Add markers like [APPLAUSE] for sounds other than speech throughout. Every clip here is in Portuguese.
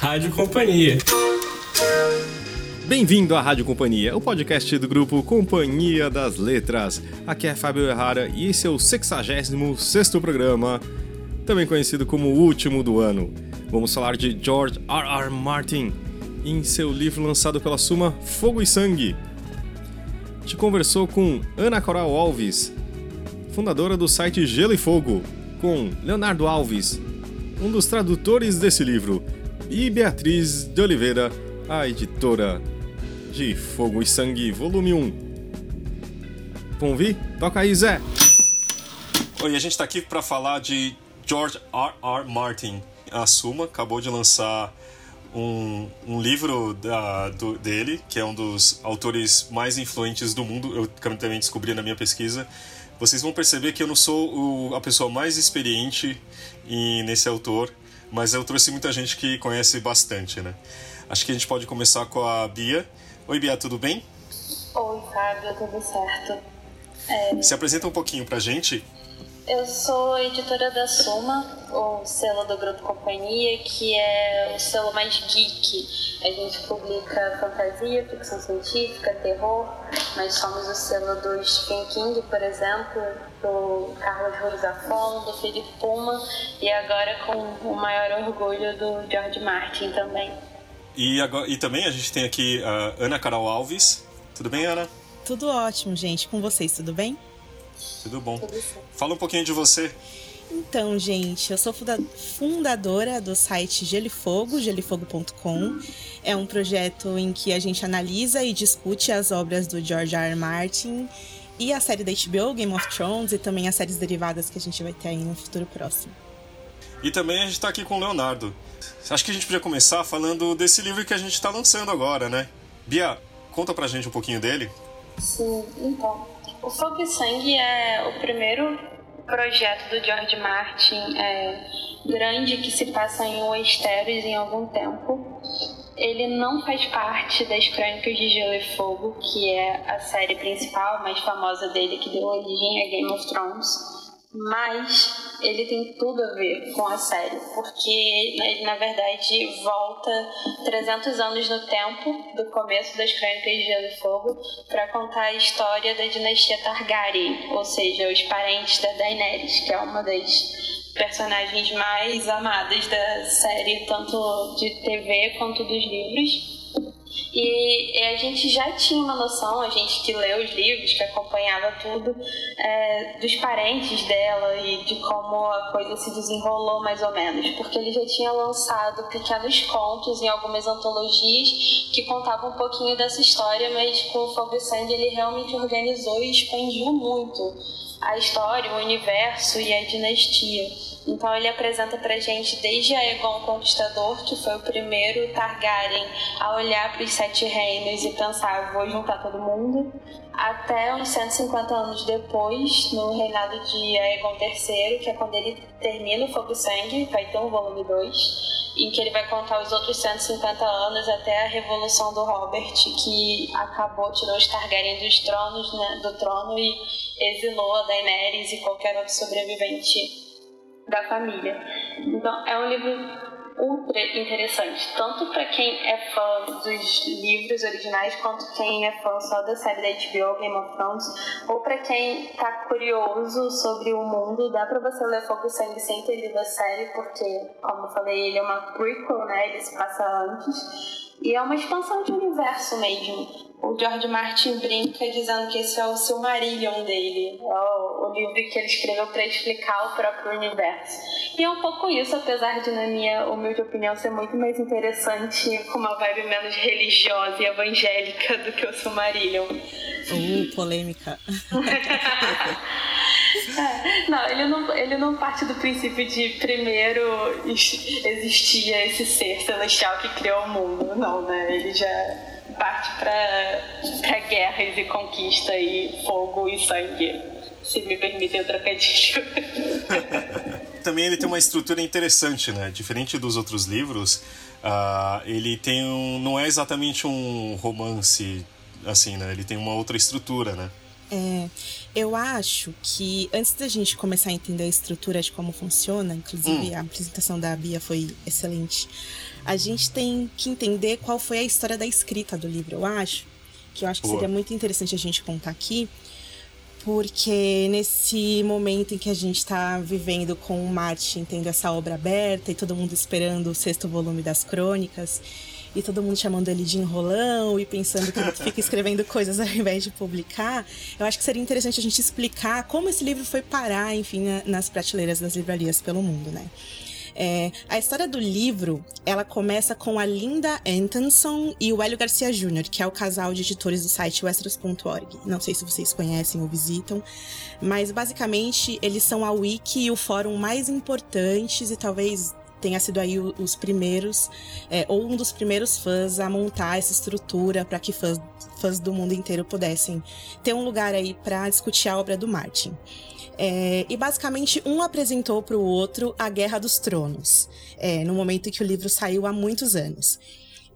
Rádio Companhia. Bem-vindo à Rádio Companhia, o podcast do grupo Companhia das Letras. Aqui é Fábio Errara e esse é o 66 programa, também conhecido como o último do ano. Vamos falar de George R. R. Martin em seu livro lançado pela Suma Fogo e Sangue. Te conversou com Ana Coral Alves, fundadora do site Gelo e Fogo, com Leonardo Alves, um dos tradutores desse livro, e Beatriz de Oliveira, a editora de Fogo e Sangue, volume 1. Vamos ouvir? Toca aí, Zé! Oi, a gente está aqui para falar de George R. R. Martin. A Suma acabou de lançar um, um livro da, do, dele, que é um dos autores mais influentes do mundo, eu também descobri na minha pesquisa. Vocês vão perceber que eu não sou o, a pessoa mais experiente em, nesse autor, mas eu trouxe muita gente que conhece bastante, né? Acho que a gente pode começar com a Bia. Oi, Bia, tudo bem? Oi, Fábio, tudo certo. É... Se apresenta um pouquinho pra gente. Eu sou editora da Suma, o selo do Grupo Companhia, que é o selo mais geek. A gente publica fantasia, ficção científica, terror. Nós somos o selo do Stephen King, por exemplo, do Carlos Ruiz Zafon, do Felipe Puma e agora com o maior orgulho do George Martin também. E, agora, e também a gente tem aqui a Ana Carol Alves. Tudo bem, Ana? Tudo ótimo, gente. Com vocês, tudo bem? Tudo bom. Fala um pouquinho de você. Então, gente, eu sou fundadora do site Gelifogo, gelifogo.com. É um projeto em que a gente analisa e discute as obras do George R. R. Martin e a série da HBO, Game of Thrones, e também as séries derivadas que a gente vai ter aí no futuro próximo. E também a gente está aqui com o Leonardo. Acho que a gente podia começar falando desse livro que a gente está lançando agora, né? Bia, conta pra gente um pouquinho dele. Sim, então. O Fogo Sangue é o primeiro projeto do George Martin é, grande que se passa em Westeros em algum tempo. Ele não faz parte das Crônicas de Gelo e Fogo, que é a série principal, mais famosa dele, que deu origem a Game of Thrones mas ele tem tudo a ver com a série, porque ele na verdade volta 300 anos no tempo do começo das Crônicas de Gelo e Fogo para contar a história da dinastia Targaryen, ou seja, os parentes da Daenerys, que é uma das personagens mais amadas da série, tanto de TV quanto dos livros. E, a gente já tinha uma noção, a gente que leu os livros, que acompanhava tudo, é, dos parentes dela e de como a coisa se desenrolou mais ou menos, porque ele já tinha lançado pequenos contos em algumas antologias que contavam um pouquinho dessa história, mas com o Fogo Sangue ele realmente organizou e expandiu muito a história, o universo e a dinastia. Então ele apresenta pra gente desde Aegon Conquistador, que foi o primeiro Targaryen a olhar para os sete reinos e pensar, vou juntar todo mundo, até uns 150 anos depois, no reinado de Aegon III, que é quando ele termina o Fogo Sangue, vai ter um volume 2, em que ele vai contar os outros 150 anos até a Revolução do Robert, que acabou, tirou os Targaryen dos tronos, né, do trono e exilou a Daenerys e qualquer outro sobrevivente da família. Então, é um livro ultra interessante, tanto para quem é fã dos livros originais, quanto quem é fã só da série da HBO, Game of Thrones, ou para quem tá curioso sobre o mundo, dá para você ler Fogo e Sangue sem ter lido a série, porque, como eu falei, ele é uma prequel, né, ele se passa antes, e é uma expansão de universo mesmo. O George Martin brinca dizendo que esse é o Silmarillion dele, é o, o livro que ele escreveu para explicar o próprio universo. E é um pouco isso, apesar de, na minha humilde opinião, ser muito mais interessante, com uma vibe menos religiosa e evangélica do que o Silmarillion. Uh, polêmica. É, [LAUGHS] não, ele não, ele não parte do princípio de primeiro existia esse ser celestial que criou o mundo, não, né? Ele já parte para guerras e conquista e fogo e sangue, se me permitem o trocadilho. [LAUGHS] Também ele tem uma estrutura interessante, né? Diferente dos outros livros, uh, ele tem um, não é exatamente um romance assim, né? Ele tem uma outra estrutura, né? É, eu acho que antes da gente começar a entender a estrutura de como funciona, inclusive hum. a apresentação da Bia foi excelente, a gente tem que entender qual foi a história da escrita do livro, eu acho. Que eu acho que Boa. seria muito interessante a gente contar aqui, porque nesse momento em que a gente está vivendo com o Martin tendo essa obra aberta e todo mundo esperando o sexto volume das crônicas, e todo mundo chamando ele de enrolão e pensando que ele [LAUGHS] fica escrevendo coisas ao invés de publicar, eu acho que seria interessante a gente explicar como esse livro foi parar, enfim, nas prateleiras das livrarias pelo mundo, né? É, a história do livro, ela começa com a Linda Antonson e o Hélio Garcia Jr., que é o casal de editores do site westeros.org. Não sei se vocês conhecem ou visitam, mas basicamente eles são a wiki e o fórum mais importantes e talvez tenha sido aí os primeiros, é, ou um dos primeiros fãs a montar essa estrutura para que fãs, fãs do mundo inteiro pudessem ter um lugar aí para discutir a obra do Martin. É, e basicamente um apresentou para o outro a Guerra dos Tronos, é, no momento em que o livro saiu há muitos anos.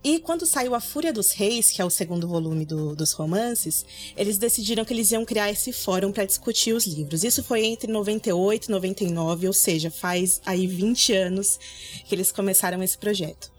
E quando saiu A Fúria dos Reis, que é o segundo volume do, dos romances, eles decidiram que eles iam criar esse fórum para discutir os livros. Isso foi entre 98 e 99, ou seja, faz aí 20 anos que eles começaram esse projeto.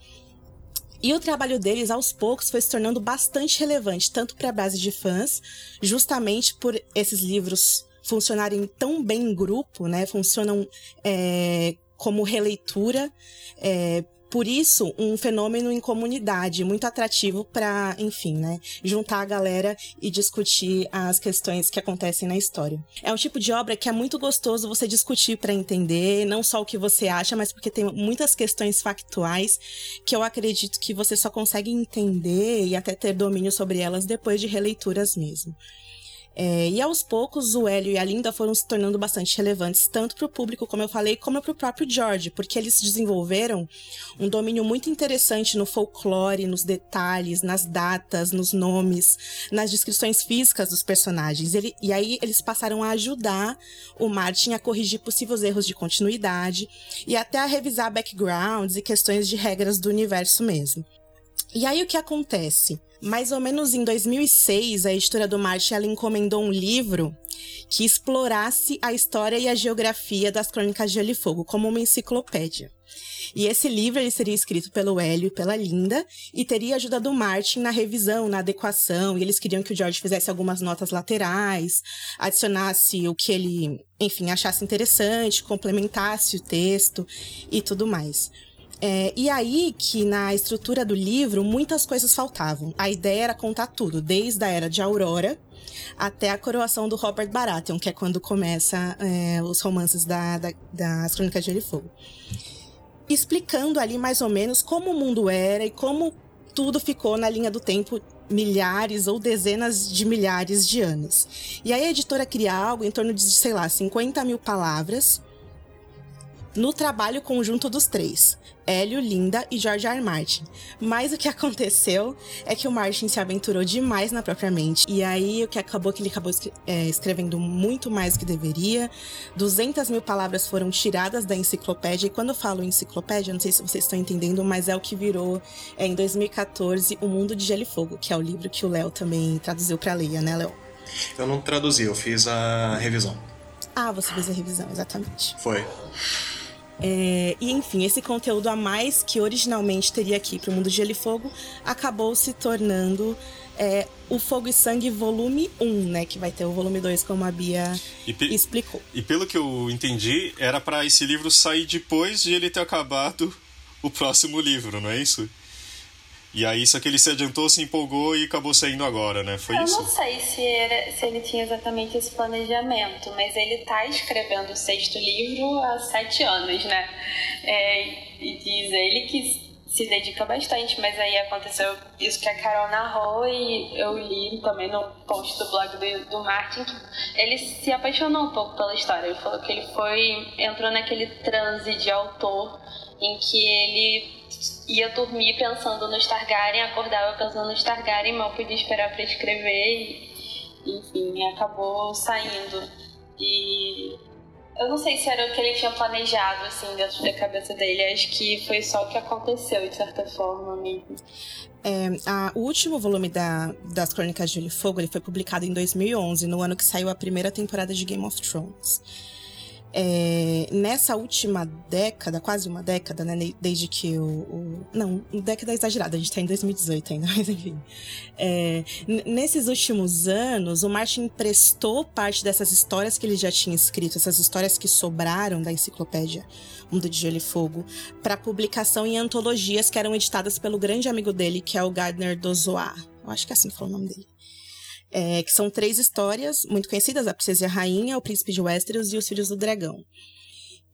E o trabalho deles, aos poucos, foi se tornando bastante relevante, tanto para a base de fãs, justamente por esses livros funcionarem tão bem em grupo, né? Funcionam é, como releitura. É, por isso, um fenômeno em comunidade muito atrativo para, enfim, né, juntar a galera e discutir as questões que acontecem na história. É um tipo de obra que é muito gostoso você discutir para entender, não só o que você acha, mas porque tem muitas questões factuais que eu acredito que você só consegue entender e até ter domínio sobre elas depois de releituras mesmo. É, e aos poucos, o Hélio e a Linda foram se tornando bastante relevantes, tanto para o público, como eu falei, como para o próprio George, porque eles desenvolveram um domínio muito interessante no folclore, nos detalhes, nas datas, nos nomes, nas descrições físicas dos personagens. Ele, e aí eles passaram a ajudar o Martin a corrigir possíveis erros de continuidade e até a revisar backgrounds e questões de regras do universo mesmo. E aí o que acontece? Mais ou menos em 2006, a editora do Marte ela encomendou um livro que explorasse a história e a geografia das Crônicas de Gelo e Fogo como uma enciclopédia. E esse livro ele seria escrito pelo Hélio e pela Linda e teria ajuda do Martin na revisão, na adequação. E eles queriam que o George fizesse algumas notas laterais, adicionasse o que ele, enfim, achasse interessante, complementasse o texto e tudo mais. É, e aí que na estrutura do livro muitas coisas faltavam. A ideia era contar tudo, desde a era de Aurora até a coroação do Robert Baratheon, que é quando começa é, os romances da, da, das Crônicas de Gelo e Fogo. Explicando ali mais ou menos como o mundo era e como tudo ficou na linha do tempo milhares ou dezenas de milhares de anos. E aí a editora cria algo em torno de, sei lá, 50 mil palavras no trabalho conjunto dos três. Hélio, Linda e George R. R. Martin. Mas o que [LAUGHS] aconteceu é que o Martin se aventurou demais na própria mente. E aí o que acabou que ele acabou é, escrevendo muito mais do que deveria. 200 mil palavras foram tiradas da enciclopédia. E quando eu falo enciclopédia, não sei se vocês estão entendendo, mas é o que virou é, em 2014 O Mundo de Gelo e Fogo, que é o livro que o Léo também traduziu para Leia, né, Léo? Eu não traduzi, eu fiz a revisão. Ah, você fez a revisão, exatamente. Foi. É, e enfim, esse conteúdo a mais que originalmente teria aqui para o mundo de Gelo e Fogo acabou se tornando é, o Fogo e Sangue volume 1, né? Que vai ter o volume 2, como a Bia explicou. E pelo que eu entendi, era para esse livro sair depois de ele ter acabado o próximo livro, não é isso? E aí, só que ele se adiantou, se empolgou e acabou saindo agora, né? Foi eu isso? Eu não sei se, era, se ele tinha exatamente esse planejamento, mas ele tá escrevendo o sexto livro há sete anos, né? É, e diz ele que se dedica bastante, mas aí aconteceu isso que a Carol narrou e eu li também no post do blog do, do Martin que ele se apaixonou um pouco pela história. Ele falou que ele foi entrou naquele transe de autor em que ele ia dormir pensando no Targaryen, acordava pensando no Targaryen, mal podia esperar para escrever e, enfim, acabou saindo. E Eu não sei se era o que ele tinha planejado, assim, dentro da cabeça dele. Acho que foi só o que aconteceu, de certa forma mesmo. É, a, o último volume da, das Crônicas de Gelo e Fogo ele foi publicado em 2011, no ano que saiu a primeira temporada de Game of Thrones. É, nessa última década, quase uma década, né? Desde que o. o não, década exagerada, a gente tá em 2018 ainda, [LAUGHS] mas enfim. É, nesses últimos anos, o Martin emprestou parte dessas histórias que ele já tinha escrito, essas histórias que sobraram da enciclopédia Mundo de Gelo e Fogo, para publicação em antologias que eram editadas pelo grande amigo dele, que é o Gardner Dozois. Eu acho que é assim que fala o nome dele é, que são três histórias muito conhecidas: A Princesa e a Rainha, O Príncipe de Westeros e Os Filhos do Dragão.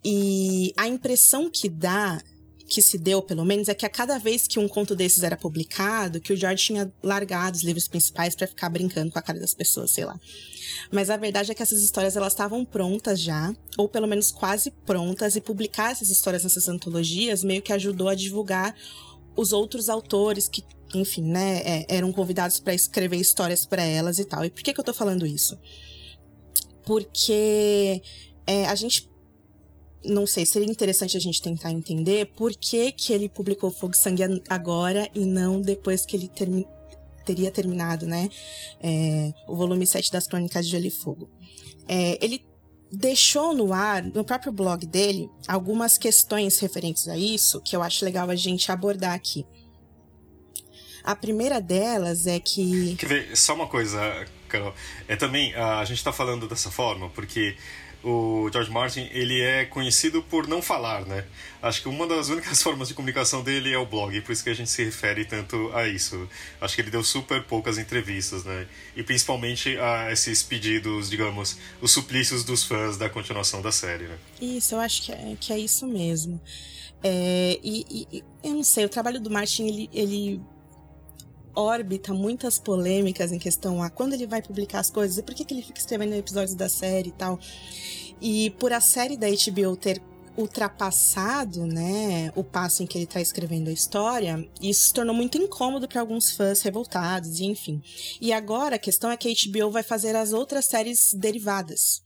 E a impressão que dá, que se deu pelo menos, é que a cada vez que um conto desses era publicado, que o George tinha largado os livros principais para ficar brincando com a cara das pessoas, sei lá. Mas a verdade é que essas histórias elas estavam prontas já, ou pelo menos quase prontas, e publicar essas histórias nessas antologias meio que ajudou a divulgar os outros autores que enfim, né, é, eram convidados para escrever histórias para elas e tal. E por que, que eu tô falando isso? Porque é, a gente. Não sei, seria interessante a gente tentar entender por que, que ele publicou Fogo e Sangue agora e não depois que ele termi teria terminado, né? É, o volume 7 das Crônicas de Gelo e Fogo. É, ele deixou no ar, no próprio blog dele, algumas questões referentes a isso que eu acho legal a gente abordar aqui. A primeira delas é que. Quer ver, só uma coisa, Carol. É também, a gente está falando dessa forma porque o George Martin ele é conhecido por não falar, né? Acho que uma das únicas [LAUGHS] formas de comunicação dele é o blog, por isso que a gente se refere tanto a isso. Acho que ele deu super poucas entrevistas, né? E principalmente a esses pedidos, digamos, os suplícios dos fãs da continuação da série, né? Isso, eu acho que é, que é isso mesmo. É, e, e, eu não sei, o trabalho do Martin ele, ele orbita muitas polêmicas em questão a quando ele vai publicar as coisas e por que, que ele fica escrevendo episódios da série e tal. E por a série da HBO ter ultrapassado, né, o passo em que ele está escrevendo a história, isso se tornou muito incômodo para alguns fãs revoltados, e enfim. E agora a questão é que a HBO vai fazer as outras séries derivadas.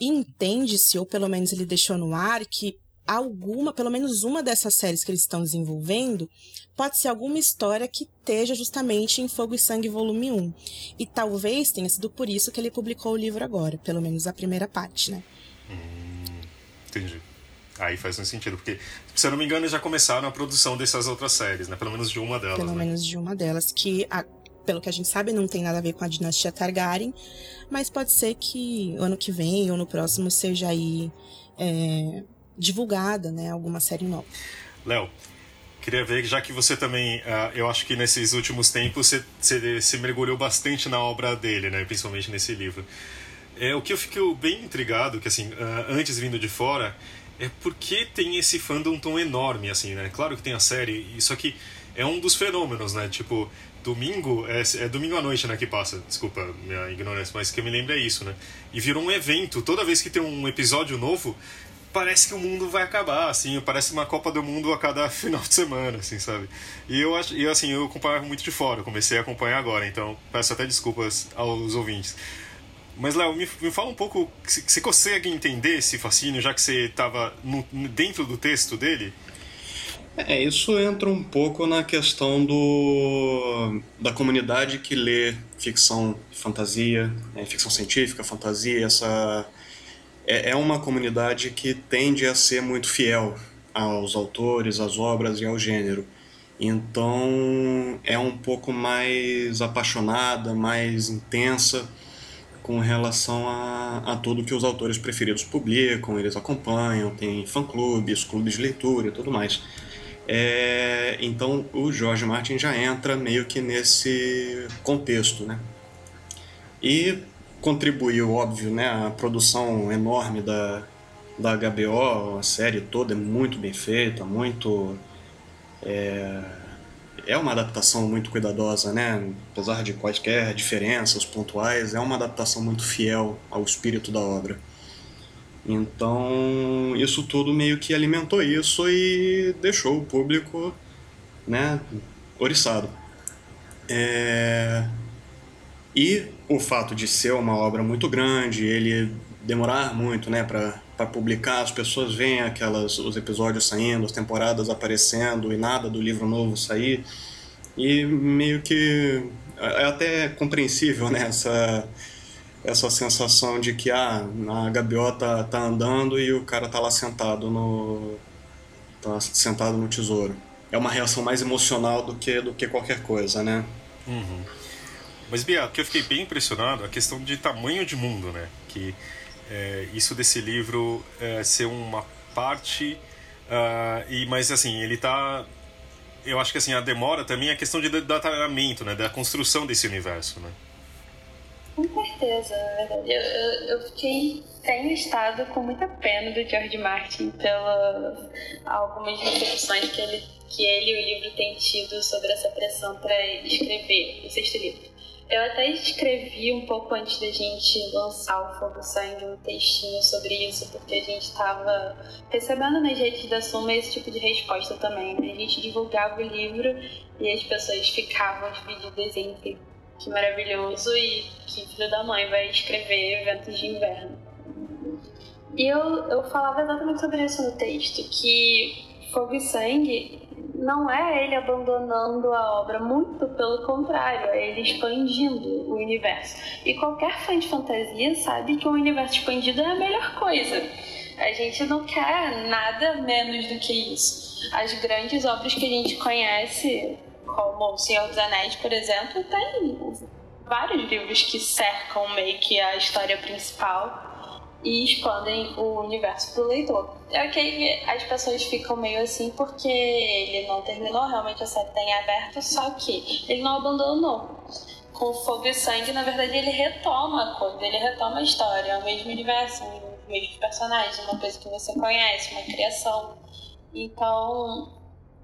Entende-se, ou pelo menos ele deixou no ar, que alguma, pelo menos uma dessas séries que eles estão desenvolvendo, pode ser alguma história que esteja justamente em Fogo e Sangue Volume 1. E talvez tenha sido por isso que ele publicou o livro agora, pelo menos a primeira parte, né? Hum, entendi. Aí faz um sentido, porque, se eu não me engano, já começaram a produção dessas outras séries, né? Pelo menos de uma delas. Pelo né? menos de uma delas, que, a, pelo que a gente sabe, não tem nada a ver com a dinastia Targaryen, mas pode ser que ano que vem ou no próximo seja aí é, divulgada, né? Alguma série nova. Léo, Queria ver, já que você também, uh, eu acho que nesses últimos tempos você, se mergulhou bastante na obra dele, né? Principalmente nesse livro. É, o que eu fico bem intrigado, que assim, uh, antes vindo de fora, é porque tem esse fandom tão enorme, assim, né? Claro que tem a série, isso aqui é um dos fenômenos, né? Tipo, domingo, é, é, domingo à noite, né, que passa, desculpa minha ignorância, mas que eu me lembro é isso, né? E virou um evento, toda vez que tem um episódio novo, parece que o mundo vai acabar, assim, parece uma Copa do Mundo a cada [LAUGHS] final de semana, assim, sabe? E eu acho, e assim, eu acompanhava muito de fora, comecei a acompanhar agora, então peço até desculpas aos ouvintes. Mas, Léo, me, me fala um pouco, você consegue entender esse fascínio, já que você estava dentro do texto dele? É, isso entra um pouco na questão do, da comunidade que lê ficção fantasia, né, ficção científica, fantasia, essa é, é uma comunidade que tende a ser muito fiel aos autores, às obras e ao gênero. Então é um pouco mais apaixonada, mais intensa com relação a, a tudo que os autores preferidos publicam, eles acompanham, tem fã-clubes, clubes de leitura e tudo mais. É, então o George Martin já entra meio que nesse contexto, né? E contribuiu, óbvio, né? A produção enorme da, da HBO, a série toda é muito bem feita, muito. É, é uma adaptação muito cuidadosa, né? Apesar de quaisquer diferenças pontuais, é uma adaptação muito fiel ao espírito da obra. Então, isso tudo meio que alimentou isso e deixou o público, né, oriçado. É... E o fato de ser uma obra muito grande, ele demorar muito né, para para publicar, as pessoas veem aquelas os episódios saindo, as temporadas aparecendo e nada do livro novo sair. E meio que é até compreensível né, essa, essa sensação de que ah, a gaviota tá andando e o cara tá lá sentado no tá sentado no tesouro. É uma reação mais emocional do que do que qualquer coisa, né? Uhum. Mas Bia, que eu fiquei bem impressionado é a questão de tamanho de mundo, né? Que é, isso desse livro é, ser uma parte uh, e mas assim ele tá eu acho que assim a demora também é a questão de detalhamento né? Da construção desse universo né? Com certeza na verdade. Eu, eu, eu fiquei tenho estado com muita pena do George Martin pela algumas decepções que ele que ele e o livro têm tido sobre essa pressão para escrever o sexto livro eu até escrevi um pouco antes da gente lançar o Fogo Sangue um textinho sobre isso, porque a gente estava recebendo nas redes da Suma esse tipo de resposta também. Né? A gente divulgava o livro e as pessoas ficavam divididas entre que maravilhoso e que filho da mãe vai escrever eventos de inverno. E eu, eu falava exatamente sobre isso no texto, que Fogo e Sangue não é ele abandonando a obra, muito pelo contrário, é ele expandindo o universo. E qualquer fã de fantasia sabe que o universo expandido é a melhor coisa. A gente não quer nada menos do que isso. As grandes obras que a gente conhece, como O Senhor dos Anéis, por exemplo, tem vários livros que cercam meio que a história principal e expandem o universo pro leitor. É que as pessoas ficam meio assim porque ele não terminou, realmente a série tem aberto, só que ele não abandonou. Com Fogo e Sangue, na verdade, ele retoma a coisa, ele retoma a história, é o mesmo universo, os mesmos personagens, uma coisa que você conhece, uma criação. Então,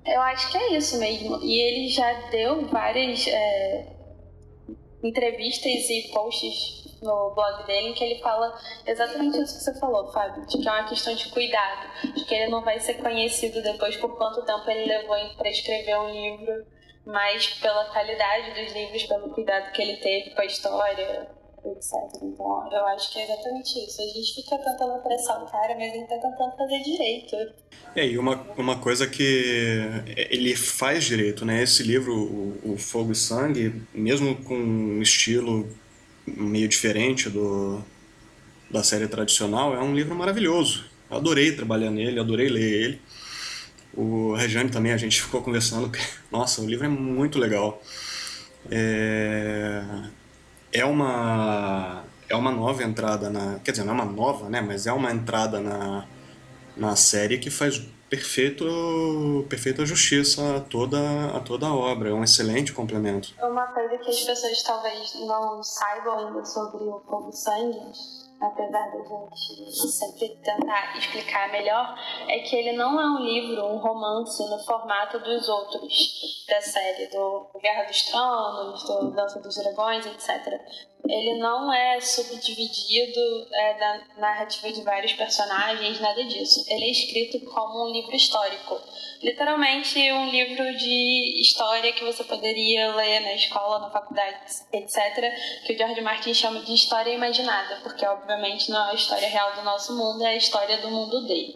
eu acho que é isso mesmo. E ele já deu várias é, entrevistas e posts no blog dele, em que ele fala exatamente isso que você falou, Fábio, de que é uma questão de cuidado, de que ele não vai ser conhecido depois por quanto tempo ele levou para escrever um livro, mas pela qualidade dos livros, pelo cuidado que ele teve com a história, etc. Então, eu acho que é exatamente isso. A gente fica tentando apressar o cara, mas ele tá tentando fazer direito. É, e uma, uma coisa que ele faz direito, né? Esse livro, o, o Fogo e Sangue, mesmo com um estilo meio diferente do, da série tradicional, é um livro maravilhoso. Eu adorei trabalhar nele, adorei ler ele. O Regiane também, a gente ficou conversando. [LAUGHS] Nossa, o livro é muito legal. É, é uma é uma nova entrada na, quer dizer, não é uma nova, né, mas é uma entrada na, na série que faz perfeito, perfeita justiça a toda, a toda a obra. É um excelente complemento. Uma coisa que as pessoas talvez não saibam ainda sobre o Fogo Sangue, apesar da gente sempre tentar explicar melhor, é que ele não é um livro, um romance no formato dos outros da série, do Guerra dos Tronos, do Dança dos Dragões, etc ele não é subdividido é, da narrativa de vários personagens, nada disso. Ele é escrito como um livro histórico. Literalmente um livro de história que você poderia ler na escola, na faculdade, etc. Que o George Martin chama de história imaginada, porque obviamente não é a história real do nosso mundo, é a história do mundo dele.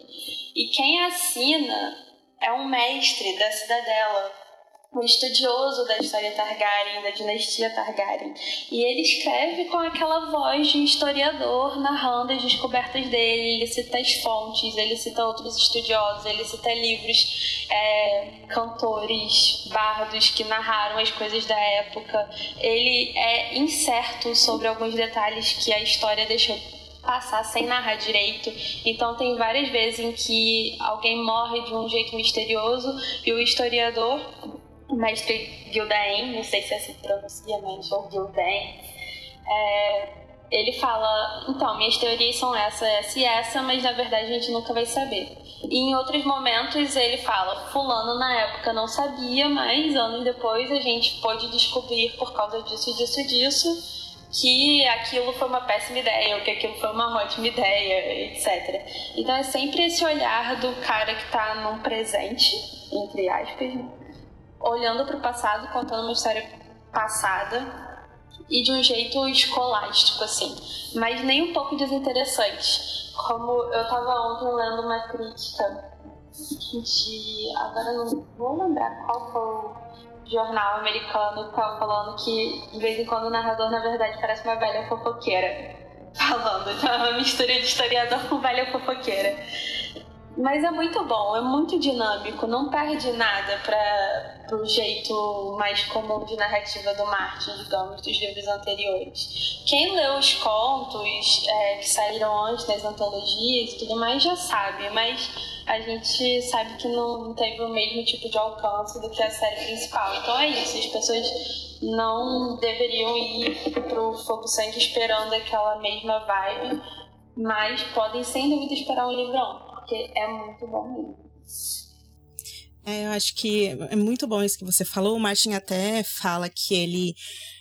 E quem assina é um mestre da cidadela, um estudioso da história Targaryen, da dinastia Targaryen. E ele escreve com aquela voz de historiador narrando as descobertas dele, ele cita as fontes, ele cita outros estudiosos, ele cita livros, é, cantores, bardos que narraram as coisas da época. Ele é incerto sobre alguns detalhes que a história deixou passar sem narrar direito. Então tem várias vezes em que alguém morre de um jeito misterioso e o historiador mestre Gildain, não sei se é assim pronuncia, mas ou Gildain, é, ele fala, então, minhas teorias são essa, essa e essa, mas na verdade a gente nunca vai saber. E em outros momentos ele fala, fulano na época não sabia, mas anos depois a gente pôde descobrir por causa disso, disso, disso, que aquilo foi uma péssima ideia, ou que aquilo foi uma ótima ideia, etc. Então é sempre esse olhar do cara que está num presente, entre aspas, olhando para o passado, contando uma história passada e de um jeito escolástico, assim, mas nem um pouco desinteressante. Como eu tava ontem lendo uma crítica de. Agora não vou lembrar qual foi o jornal americano que tava falando que de vez em quando o narrador, na verdade, parece uma velha fofoqueira. Falando, então é uma mistura de historiador com velha fofoqueira. Mas é muito bom, é muito dinâmico, não perde nada para o jeito mais comum de narrativa do Martin, digamos, dos livros anteriores. Quem leu os contos é, que saíram antes das antologias e tudo mais já sabe, mas a gente sabe que não teve o mesmo tipo de alcance do que a série principal. Então é isso, as pessoas não deveriam ir pro Fogo Sangue esperando aquela mesma vibe, mas podem sem dúvida esperar um livrão porque é muito bom mesmo. É, eu acho que é muito bom isso que você falou. O Martin até fala que ele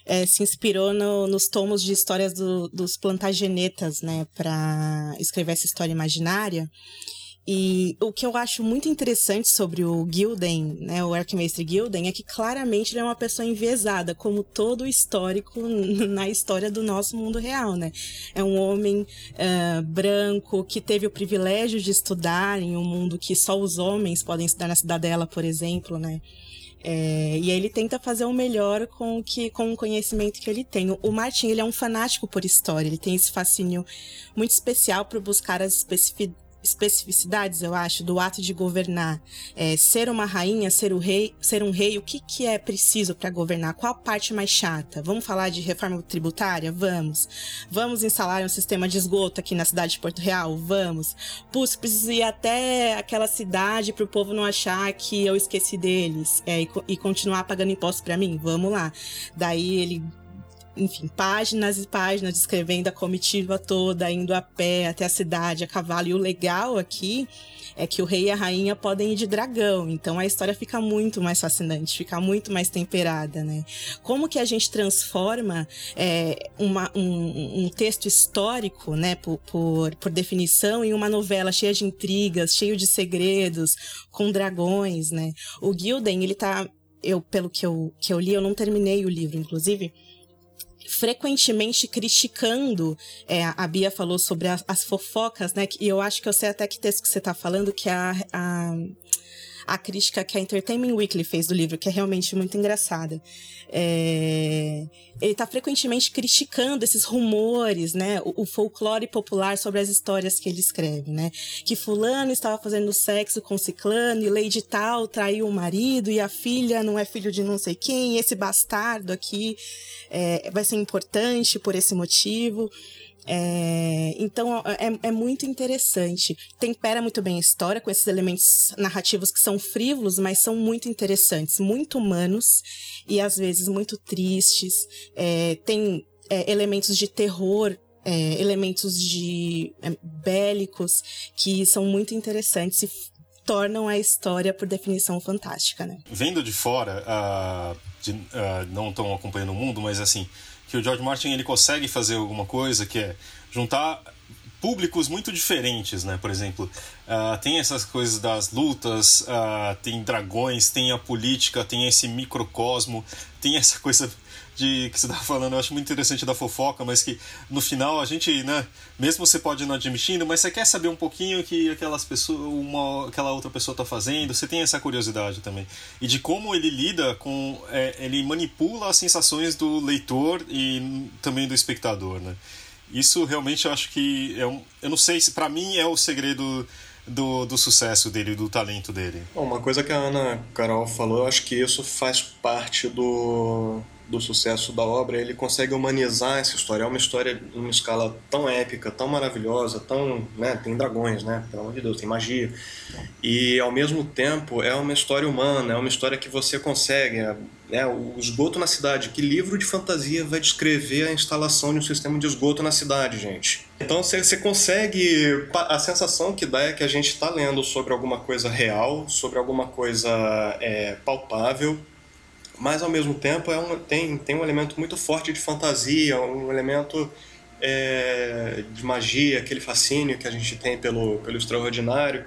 é, se inspirou no, nos tomos de histórias do, dos plantagenetas, né, para escrever essa história imaginária. E o que eu acho muito interessante sobre o Gilden, né, o Arquimestre Gilden, é que claramente ele é uma pessoa enviesada, como todo histórico na história do nosso mundo real, né? É um homem uh, branco que teve o privilégio de estudar em um mundo que só os homens podem estudar na cidadela, por exemplo, né? É, e aí ele tenta fazer o melhor com, que, com o conhecimento que ele tem. O Martin, ele é um fanático por história, ele tem esse fascínio muito especial por buscar as especificidades especificidades, eu acho, do ato de governar. É, ser uma rainha, ser, o rei, ser um rei, o que, que é preciso para governar? Qual parte mais chata? Vamos falar de reforma tributária? Vamos. Vamos instalar um sistema de esgoto aqui na cidade de Porto Real? Vamos. Putz, preciso ir até aquela cidade para o povo não achar que eu esqueci deles é, e, e continuar pagando impostos para mim? Vamos lá. Daí ele enfim, páginas e páginas descrevendo a comitiva toda, indo a pé até a cidade, a cavalo. E o legal aqui é que o rei e a rainha podem ir de dragão, então a história fica muito mais fascinante, fica muito mais temperada, né? Como que a gente transforma é, uma, um, um, texto histórico, né, por, por, por definição, em uma novela cheia de intrigas, cheio de segredos, com dragões, né? O Gilden, ele tá eu, pelo que eu, que eu li, eu não terminei o livro, inclusive, frequentemente criticando. É, a Bia falou sobre as, as fofocas, né? E eu acho que eu sei até que texto que você está falando, que é a, a a crítica que a Entertainment Weekly fez do livro, que é realmente muito engraçada. É... Ele está frequentemente criticando esses rumores, né? O, o, folclore popular sobre as histórias que ele escreve, né? Que fulano estava fazendo sexo com ciclano e Lady Tal traiu o marido e a filha não é filho de não sei quem, esse bastardo aqui é, vai ser importante por esse motivo. É, então é, é, muito interessante. Tempera muito bem a história com esses elementos narrativos que são frívolos, mas são muito interessantes, muito humanos e às vezes muito tristes. É, tem é, elementos de terror. É, elementos de é, bélicos que são muito interessantes e tornam a história, por definição, fantástica, né? Vendo de fora, uh, de, uh, não tão acompanhando o mundo, mas assim, que o George Martin ele consegue fazer alguma coisa que é juntar públicos muito diferentes, né? Por exemplo, uh, tem essas coisas das lutas, uh, tem dragões, tem a política, tem esse microcosmo, tem essa coisa de que você estava falando, eu acho muito interessante da fofoca, mas que no final a gente, né, mesmo você pode não admitindo, mas você quer saber um pouquinho que aquelas pessoas, uma, aquela outra pessoa está fazendo, você tem essa curiosidade também. E de como ele lida com, é, ele manipula as sensações do leitor e também do espectador, né. Isso realmente eu acho que é um, eu não sei se para mim é o segredo do, do sucesso dele, do talento dele. Uma coisa que a Ana Carol falou, eu acho que isso faz parte do do sucesso da obra, ele consegue humanizar essa história. É uma história em uma escala tão épica, tão maravilhosa, tão, né, tem dragões, né, pelo amor de Deus, tem magia. E ao mesmo tempo é uma história humana, é uma história que você consegue, né, o esgoto na cidade. Que livro de fantasia vai descrever a instalação de um sistema de esgoto na cidade, gente? Então você consegue a sensação que dá é que a gente está lendo sobre alguma coisa real, sobre alguma coisa é, palpável mas ao mesmo tempo é um, tem, tem um elemento muito forte de fantasia, um elemento é, de magia, aquele fascínio que a gente tem pelo, pelo extraordinário.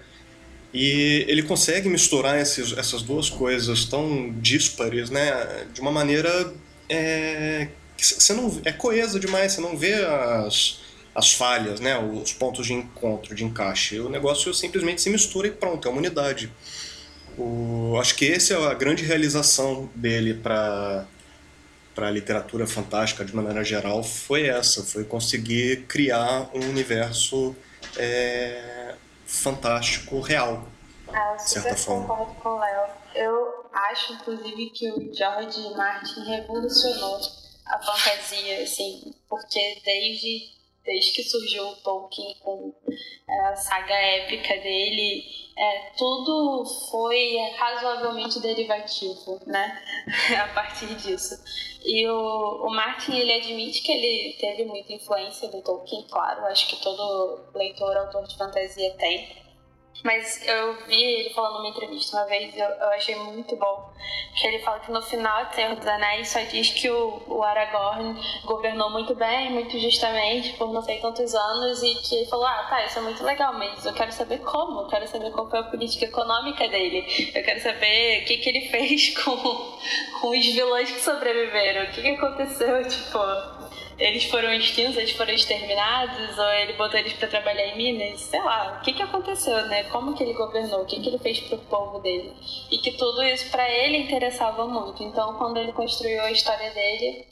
E ele consegue misturar esses, essas duas coisas tão díspares, né, de uma maneira é, você não é coesa demais, você não vê as, as falhas, né, os pontos de encontro, de encaixe. O negócio simplesmente se mistura e pronto, é uma unidade. O, acho que essa é a grande realização dele para para a literatura fantástica de maneira geral foi essa, foi conseguir criar um universo é, fantástico real, ah, de certa forma. concordo com o Léo. Eu acho, inclusive, que o George Martin revolucionou a fantasia, assim, porque desde, desde que surgiu o Tolkien com a saga épica dele, é, tudo foi razoavelmente derivativo, né? [LAUGHS] a partir disso. E o, o Martin, ele admite que ele teve muita influência do Tolkien, claro, acho que todo leitor, autor de fantasia tem mas eu vi ele falando numa entrevista uma vez, eu, eu achei muito bom. Que ele fala que no final de Senhor dos Anéis só diz que o, o Aragorn governou muito bem, muito justamente, por não sei quantos anos, e que ele falou: Ah, tá, isso é muito legal, mas eu quero saber como, eu quero saber qual foi a política econômica dele, eu quero saber o que, que ele fez com, com os vilões que sobreviveram, o que, que aconteceu, tipo eles foram extintos, eles foram exterminados, ou ele botou eles para trabalhar em Minas, sei lá, o que que aconteceu, né? Como que ele governou, o que que ele fez pro povo dele. E que tudo isso para ele interessava muito. Então, quando ele construiu a história dele,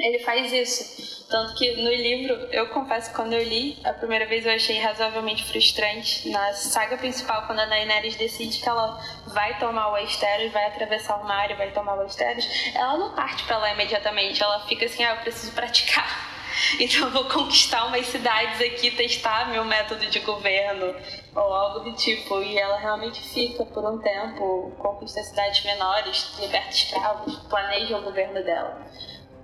ele faz isso. Tanto que no livro, eu confesso que quando eu li, a primeira vez eu achei razoavelmente frustrante. Na saga principal, quando a Daenerys decide que ela vai tomar o Westeros, vai atravessar o mar e vai tomar o Westeros, ela não parte para lá imediatamente. Ela fica assim, ah, eu preciso praticar. [LAUGHS] Então eu vou conquistar umas cidades aqui, testar meu método de governo ou algo do tipo. E ela realmente fica por um tempo, conquista cidades menores, liberta escravos, planeja o governo dela.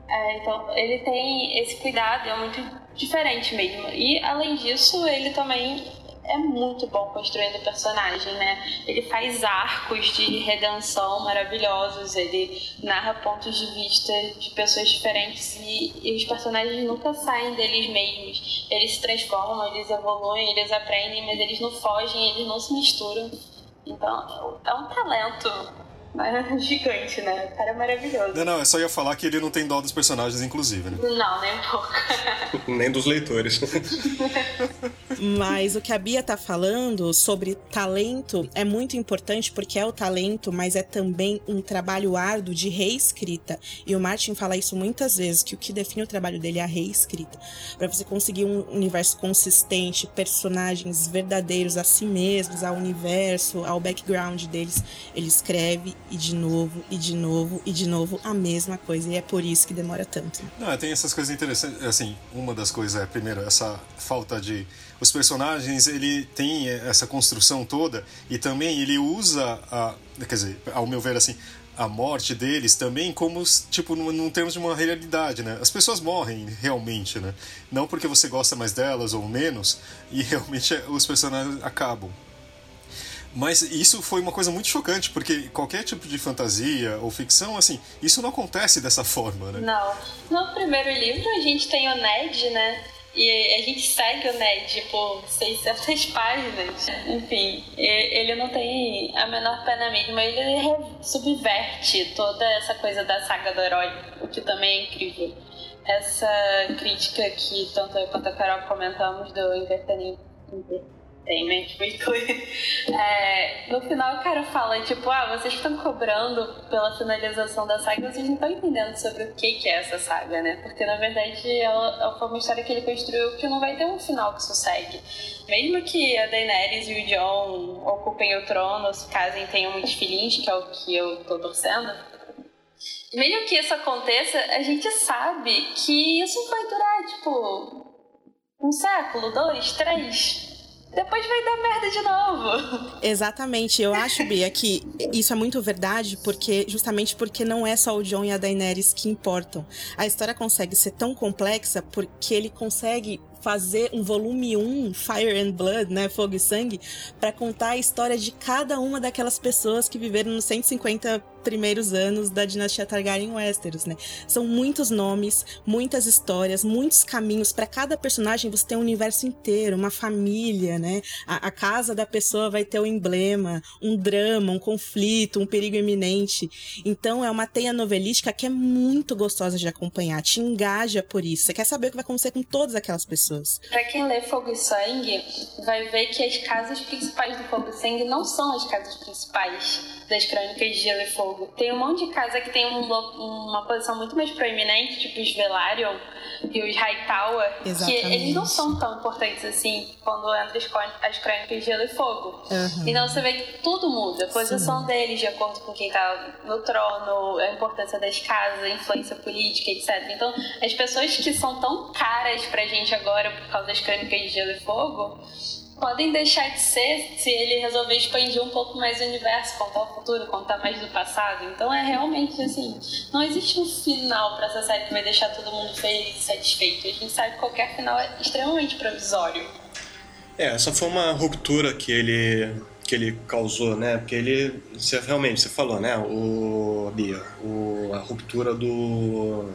É, então, ele tem esse cuidado, é muito diferente mesmo. E, além disso, ele também é muito bom construindo personagem, né? Ele faz arcos de redenção maravilhosos, ele narra pontos de vista de pessoas diferentes e, e, os personagens nunca saem deles mesmos. Eles se transformam, eles evoluem, eles aprendem, mas eles não fogem, eles não se misturam. Então, é um talento [LAUGHS] gigante, né? O cara é maravilhoso. Não, não, eu só ia falar que ele não tem dó dos personagens, inclusive, né? Não, nem um pouco. [LAUGHS] nem dos leitores. mas o que a Bia tá falando sobre talento é muito importante porque é o talento, mas é também um trabalho árduo de reescrita. E o Martin fala isso muitas vezes, que o que define o trabalho dele é a reescrita. para você conseguir um universo consistente, personagens verdadeiros a si mesmos, ao universo, ao background deles, ele escreve e de novo, e de novo, e de novo a mesma coisa. E é por isso que demora tanto. Não, tem essas coisas interessantes. Assim, uma das coisas é, primeiro, essa falta de. Os personagens, ele tem essa construção toda e também ele usa a. Quer dizer, ao meu ver, assim, a morte deles também como, tipo, num, termos de uma realidade, né? As pessoas morrem realmente, né? Não porque você gosta mais delas ou menos, e [LAUGHS] realmente os personagens acabam. Mas isso foi uma coisa muito chocante, porque qualquer tipo de fantasia ou ficção, assim, isso não acontece dessa forma, né? Não. No primeiro livro a gente tem o Ned, né? E a gente segue o Ned por 600 páginas. Enfim, ele não tem a menor pena mesmo. Ele subverte toda essa coisa da saga do herói, o que também é incrível. Essa crítica que tanto eu quanto a Carol comentamos do entretenimento Entertainment Weekly. [LAUGHS] É, no final o cara fala, tipo, ah, vocês estão cobrando pela finalização da saga, vocês não estão entendendo sobre o que, que é essa saga, né? Porque na verdade ela, ela foi uma história que ele construiu que não vai ter um final que sucede. Mesmo que a Daenerys e o Jon ocupem o trono, se casem tenham muitos filhinhos, que é o que eu tô torcendo, mesmo que isso aconteça, a gente sabe que isso vai durar, tipo, um século, dois, três depois vai dar merda de novo. Exatamente. Eu acho, Bia, que isso é muito verdade, porque justamente porque não é só o John e a Daenerys que importam. A história consegue ser tão complexa porque ele consegue fazer um volume 1, Fire and Blood, né, Fogo e Sangue, para contar a história de cada uma daquelas pessoas que viveram nos 150 primeiros anos da dinastia Targaryen Westeros, né? São muitos nomes, muitas histórias, muitos caminhos. Para cada personagem você tem um universo inteiro, uma família, né? A, a casa da pessoa vai ter um emblema, um drama, um conflito, um perigo iminente. Então é uma teia novelística que é muito gostosa de acompanhar, te engaja por isso. Você quer saber o que vai acontecer com todas aquelas pessoas. Pra quem lê Fogo e Sangue, vai ver que as casas principais do Fogo e Sangue não são as casas principais das crônicas de Gelo e Fogo. Tem um monte de casa que tem um, uma posição muito mais proeminente, tipo os Velaryon e os Hightower, Exatamente. que eles não são tão importantes assim quando entra as crônicas de Gelo e Fogo. Uhum. Então você vê que tudo muda. A posição Sim. deles de acordo com quem tá no trono, a importância das casas, a influência política, etc. Então, as pessoas que são tão caras pra gente agora por causa das crônicas de Gelo e Fogo podem deixar de ser se ele resolver expandir um pouco mais o universo, contar o futuro, contar mais do passado. Então é realmente assim, não existe um final para essa série que vai deixar todo mundo feliz e satisfeito. A gente sabe que qualquer final é extremamente provisório. É, essa foi uma ruptura que ele que ele causou, né? Porque ele, você, realmente, você falou, né? O Bia, o, a ruptura do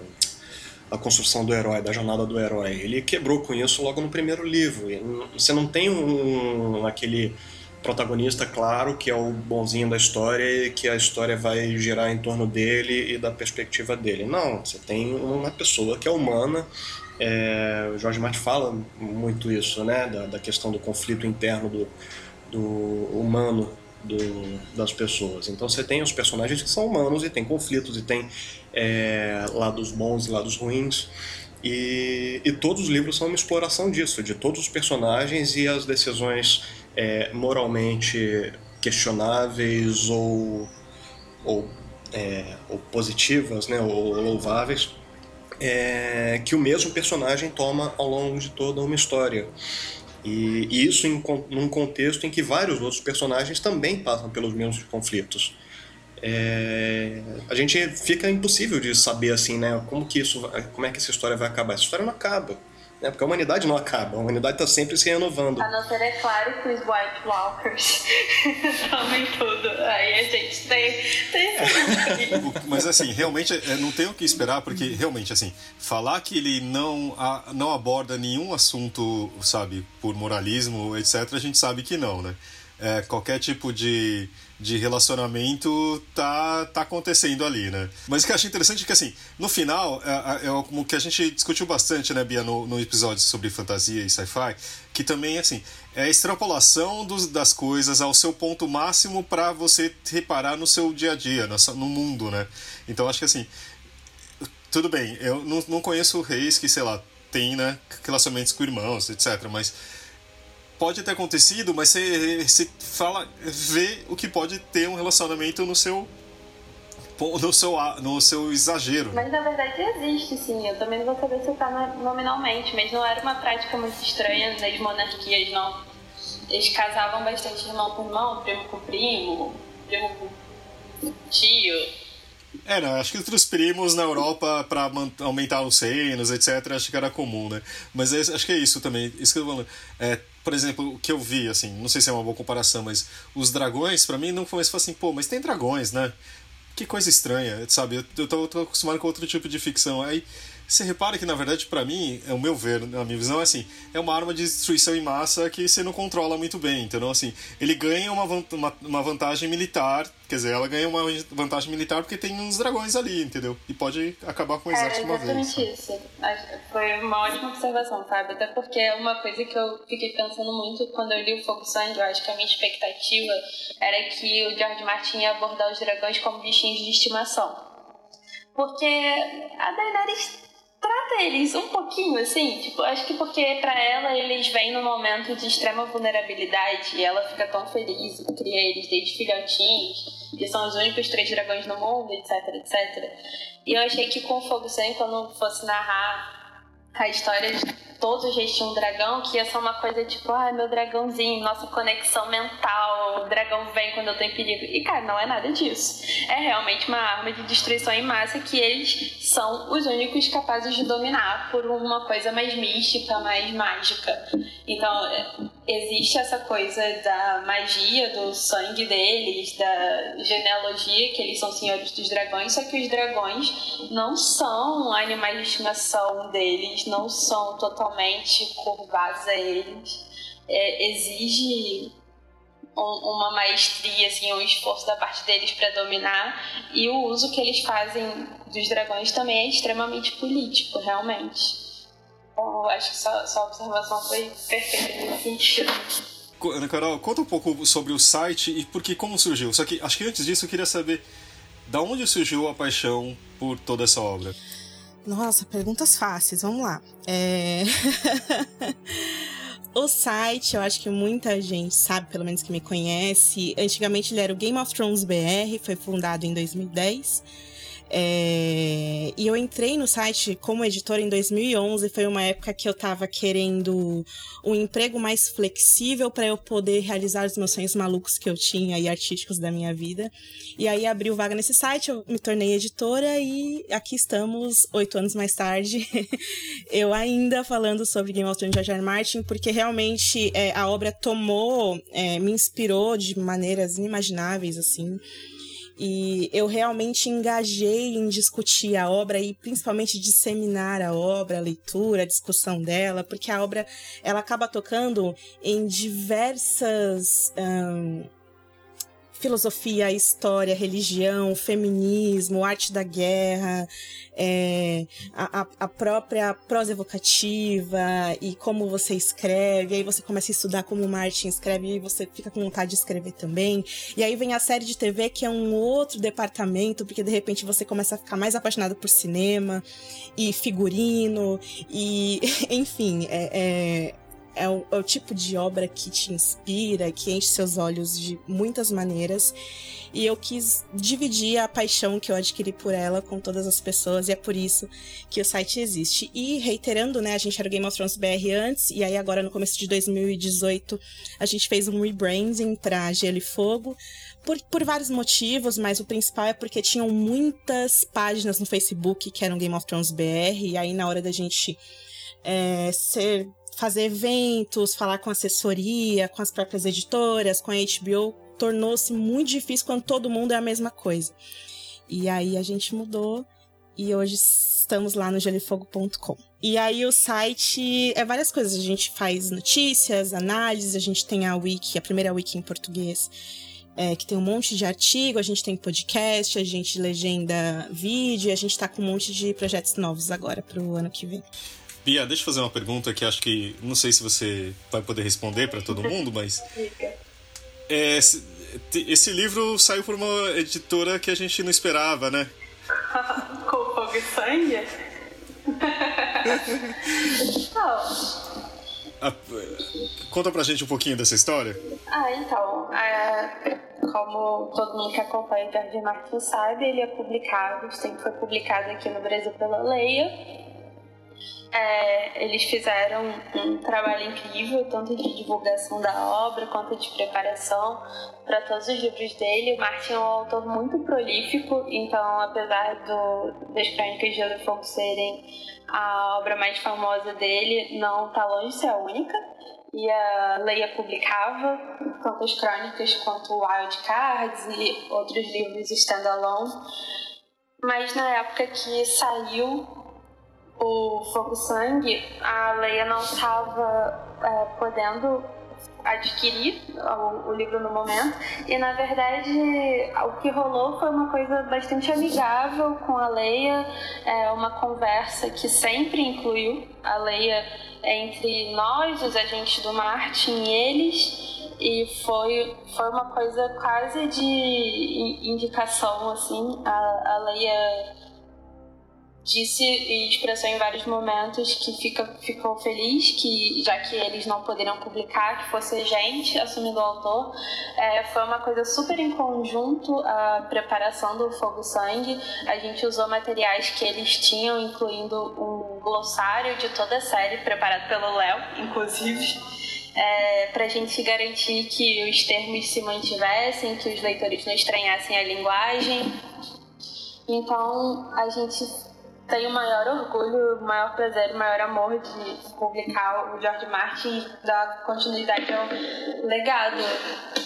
a construção do herói, da jornada do herói. Ele quebrou com isso logo no primeiro livro. Você não tem um, aquele protagonista claro que é o bonzinho da história e que a história vai girar em torno dele e da perspectiva dele. Não, você tem uma pessoa que é humana. É, o Jorge Martin fala muito isso, né, da, da questão do conflito interno do, do humano do, das pessoas. Então você tem os personagens que são humanos e tem conflitos e tem é, lados bons e lados ruins. E, e, todos os livros são uma exploração disso, de todos os personagens e as decisões é, moralmente questionáveis ou, ou, é, ou positivas, né, ou louváveis, é, que o mesmo personagem toma ao longo de toda uma história. E, e isso em num contexto em que vários outros personagens também passam pelos mesmos conflitos. É, a gente fica impossível de saber assim, né, como que isso, como é que essa história vai acabar. Essa história não acaba. Né? Porque a humanidade não acaba, a humanidade está sempre se renovando. A não ser, é claro, que os White Walkers [LAUGHS] tomem tudo. Aí a gente tem. tem [LAUGHS] Mas assim, realmente não tem o que esperar, porque realmente, assim, falar que ele não, não aborda nenhum assunto, sabe, por moralismo, etc., a gente sabe que não, né? É, qualquer tipo de de relacionamento tá, tá acontecendo ali, né? Mas o que eu acho interessante é que, assim, no final, é, é, é o que a gente discutiu bastante, né, Bia, no, no episódio sobre fantasia e sci-fi, que também, assim, é a extrapolação dos, das coisas ao seu ponto máximo para você reparar no seu dia a dia, no, no mundo, né? Então, acho que, assim, tudo bem, eu não, não conheço reis que, sei lá, tem, né, relacionamentos com irmãos, etc., mas pode ter acontecido, mas você, você fala, vê o que pode ter um relacionamento no seu no seu, no seu exagero. Mas na verdade existe, sim. Eu também não vou saber se está nominalmente, mas não era uma prática muito estranha nas monarquias, não. Eles casavam bastante irmão com irmão, primo com primo, primo com tio. É, não, acho que entre os primos na Europa, para aumentar os reinos, etc., acho que era comum, né? Mas é, acho que é isso também. Isso que eu tô falando. É, por exemplo, o que eu vi, assim, não sei se é uma boa comparação, mas os dragões, para mim, não foi assim, pô, mas tem dragões, né? Que coisa estranha, sabe? Eu, eu tô, tô acostumado com outro tipo de ficção. Aí você repara que, na verdade, para mim, é o meu ver, a minha visão é assim, é uma arma de destruição em massa que você não controla muito bem, então assim, ele ganha uma, uma, uma vantagem militar, quer dizer, ela ganha uma vantagem militar porque tem uns dragões ali, entendeu? E pode acabar com o exército é, uma vez. exatamente isso. Foi uma ótima observação, Fábio, até porque é uma coisa que eu fiquei pensando muito quando eu li o Fogo Sangue, eu acho que a minha expectativa era que o George Martin ia abordar os dragões como bichinhos de estimação. Porque a Daenerys trata eles um pouquinho assim, tipo, acho que porque para ela eles vêm num momento de extrema vulnerabilidade e ela fica tão feliz e cria eles desde filhotinhos, que são os únicos três dragões no mundo, etc, etc. E eu achei que com o Fogo Sem, quando fosse narrar a história de todos os reis tinham um dragão, que ia ser uma coisa tipo, ah, meu dragãozinho, nossa conexão mental, o dragão vem quando eu tô em perigo. E, cara, não é nada disso. É realmente uma arma de destruição em massa que eles são os únicos capazes de dominar por uma coisa mais mística, mais mágica. Então, existe essa coisa da magia do sangue deles, da genealogia, que eles são senhores dos dragões, só que os dragões não são animais de estimação deles, não são totalmente curvados a eles. É, exige um, uma maestria, assim, um esforço da parte deles para dominar, e o uso que eles fazem dos dragões também é extremamente político, realmente. Então, acho que sua, sua observação foi perfeita nesse sentido. Ana Carol, conta um pouco sobre o site e por que como surgiu. Só que acho que antes disso eu queria saber da onde surgiu a paixão por toda essa obra. Nossa, perguntas fáceis, vamos lá. É... [LAUGHS] o site, eu acho que muita gente sabe, pelo menos que me conhece. Antigamente ele era o Game of Thrones BR, foi fundado em 2010. É, e eu entrei no site como editora em 2011, foi uma época que eu estava querendo um emprego mais flexível para eu poder realizar os meus sonhos malucos que eu tinha e artísticos da minha vida. E aí abriu vaga nesse site, eu me tornei editora e aqui estamos, oito anos mais tarde, [LAUGHS] eu ainda falando sobre Game of Thrones de R. Martin, porque realmente é, a obra tomou, é, me inspirou de maneiras inimagináveis, assim. E eu realmente engajei em discutir a obra e principalmente disseminar a obra, a leitura, a discussão dela, porque a obra ela acaba tocando em diversas. Filosofia, história, religião, feminismo, arte da guerra, é, a, a, própria prosa evocativa e como você escreve. Aí você começa a estudar como o Martin escreve e você fica com vontade de escrever também. E aí vem a série de TV, que é um outro departamento, porque de repente você começa a ficar mais apaixonado por cinema e figurino e, [LAUGHS] enfim, é, é é o, é o, tipo de obra que te inspira, que enche seus olhos de muitas maneiras. E eu quis dividir a paixão que eu adquiri por ela com todas as pessoas, e é por isso que o site existe. E reiterando, né, a gente era o Game of Thrones BR antes, e aí agora no começo de 2018 a gente fez um rebranding para Gelo e Fogo. Por, por vários motivos, mas o principal é porque tinham muitas páginas no Facebook que eram Game of Thrones BR, e aí na hora da gente é, ser fazer eventos, falar com assessoria, com as próprias editoras, com a HBO, tornou-se muito difícil quando todo mundo é a mesma coisa. E aí a gente mudou e hoje estamos lá no gelifogo.com. E aí o site é várias coisas, a gente faz notícias, análises, a gente tem a wiki, a primeira wiki em português, é, que tem um monte de artigo, a gente tem podcast, a gente legenda vídeo, a gente tá com um monte de projetos novos agora pro ano que vem. Bia, deixa eu fazer uma pergunta que acho que não sei se você vai poder responder para todo mundo, mas é, esse, livro saiu por uma editora que a gente não esperava, né? [LAUGHS] Com fogo e sangue? [LAUGHS] a, conta pra gente um pouquinho dessa história. Ah, então, é, como todo mundo que acompanha o George Martin sabe, ele é publicado, sempre foi publicado aqui no Brasil pela Leia é, eles fizeram um trabalho incrível, tanto de divulgação da obra quanto de preparação para todos os livros dele. O Martin é um autor muito prolífico, então, apesar do, das Crônicas de Gelo e Fogo serem a obra mais famosa dele, não está longe de ser a única. E a Leia publicava tanto as crônicas quanto Wild Cards e outros livros standalone. Mas na época que saiu o Fogo Sangue, a Leia não estava é, podendo adquirir o, o, livro no momento. E na verdade o que rolou foi uma coisa bastante amigável com a Leia é uma conversa que sempre incluiu a Leia entre nós os agentes do Martin e eles e foi foi uma coisa quase de indicação assim a, a Leia disse e expressou em vários momentos que fica, ficou feliz que, já que eles não poderiam publicar, que fosse a gente assumindo o autor. É, foi uma coisa super em conjunto a preparação do Fogo Sangue. A gente usou materiais que eles tinham, incluindo um glossário de toda a série, preparado pelo Léo, inclusive. É, para a gente garantir que os termos se mantivessem, que os leitores não estranhassem a linguagem. Então, a gente tenho maior orgulho, maior prazer, maior amor de publicar o George Martin dar continuidade ao legado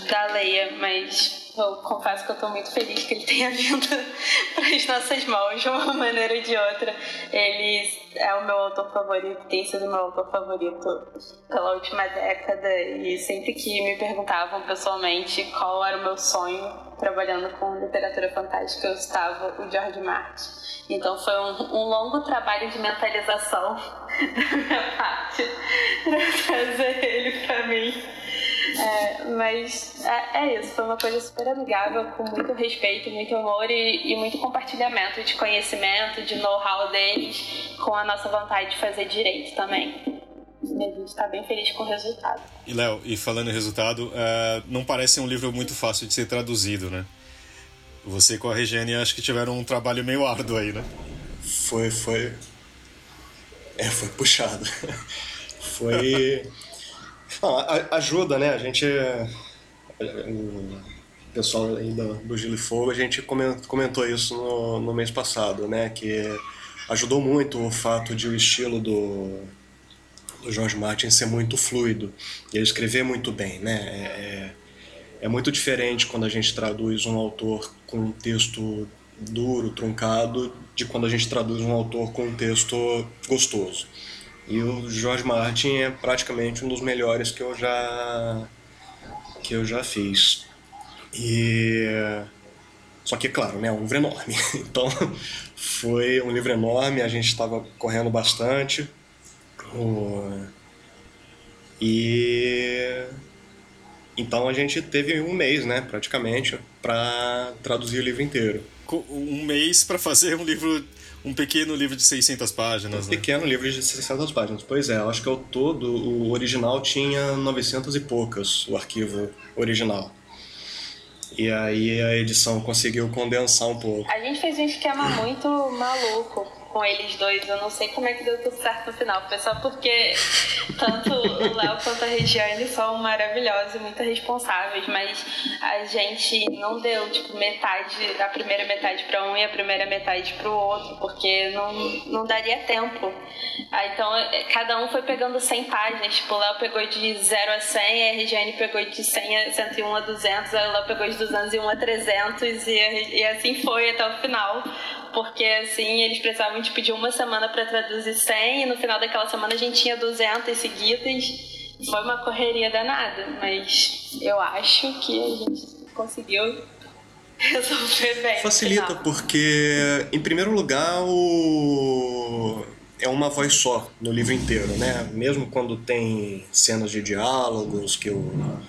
da Leia, mas eu confesso que eu estou muito feliz que ele tenha [LAUGHS] vindo para as nossas mãos de uma maneira ou de outra. Ele é o meu autor favorito, tem sido o meu autor favorito pela última década e sempre que me perguntavam pessoalmente qual era o meu sonho trabalhando com literatura fantástica, eu estava o George Martin. Então foi um, um longo trabalho de mentalização [LAUGHS] da minha parte para trazer ele para mim. É, mas é, é, isso, foi uma coisa super amigável, com muito respeito, muito amor e, e muito compartilhamento de conhecimento, de know-how deles, com a nossa vontade de fazer direito também. E a gente está bem feliz com o resultado. E Léo, e falando em resultado, uh, não parece um livro muito fácil de ser traduzido, né? Você com a Regiane acho que tiveram um trabalho meio árduo aí, né? Foi, foi. É, foi puxado. [LAUGHS] foi. ajuda, né? A gente. O pessoal aí do, do Gelo e Fogo, a gente comentou isso no, no mês passado, né? Que ajudou muito o fato de o estilo do, do George Martin ser muito fluido e ele escrever muito bem, né? É, é, é muito diferente quando a gente traduz um autor com um texto duro, truncado, de quando a gente traduz um autor com um texto gostoso. E o George Martin é praticamente um dos melhores que eu já que eu já fiz. E só que claro, né, um livro enorme. [LAUGHS] Então foi um livro enorme, a gente estava correndo bastante. E então a gente teve um mês, né, praticamente, para traduzir o livro inteiro. Um mês para fazer um livro, um pequeno livro de 600 páginas, um né? pequeno livro de 600 páginas. Pois é, acho que ao todo o original tinha 900 e poucas, o arquivo original. E aí a edição conseguiu condensar um pouco. A gente fez um esquema muito maluco com eles dois. Eu não sei como é que deu tudo certo no final. Só porque tanto o Léo quanto a Regiane são maravilhosos e muito responsáveis, mas a gente não deu, tipo, metade, a primeira metade para um e a primeira metade para o outro, porque não, não daria tempo. Ah, então, é, cada um foi pegando 100 páginas. Tipo, o Léo pegou de 0 a 100, a Regiane pegou de 100 a 101 a 200, o Léo pegou de 201 a 300 e, e assim foi até o final porque assim eles precisavam tipo, de uma semana para traduzir 100 e no final daquela semana a gente tinha 200 seguidas. Foi uma correria danada, mas eu acho que a gente conseguiu resolver bem. Facilita porque, em primeiro lugar, o é uma voz só no livro inteiro, né? Mesmo quando tem cenas de diálogos que o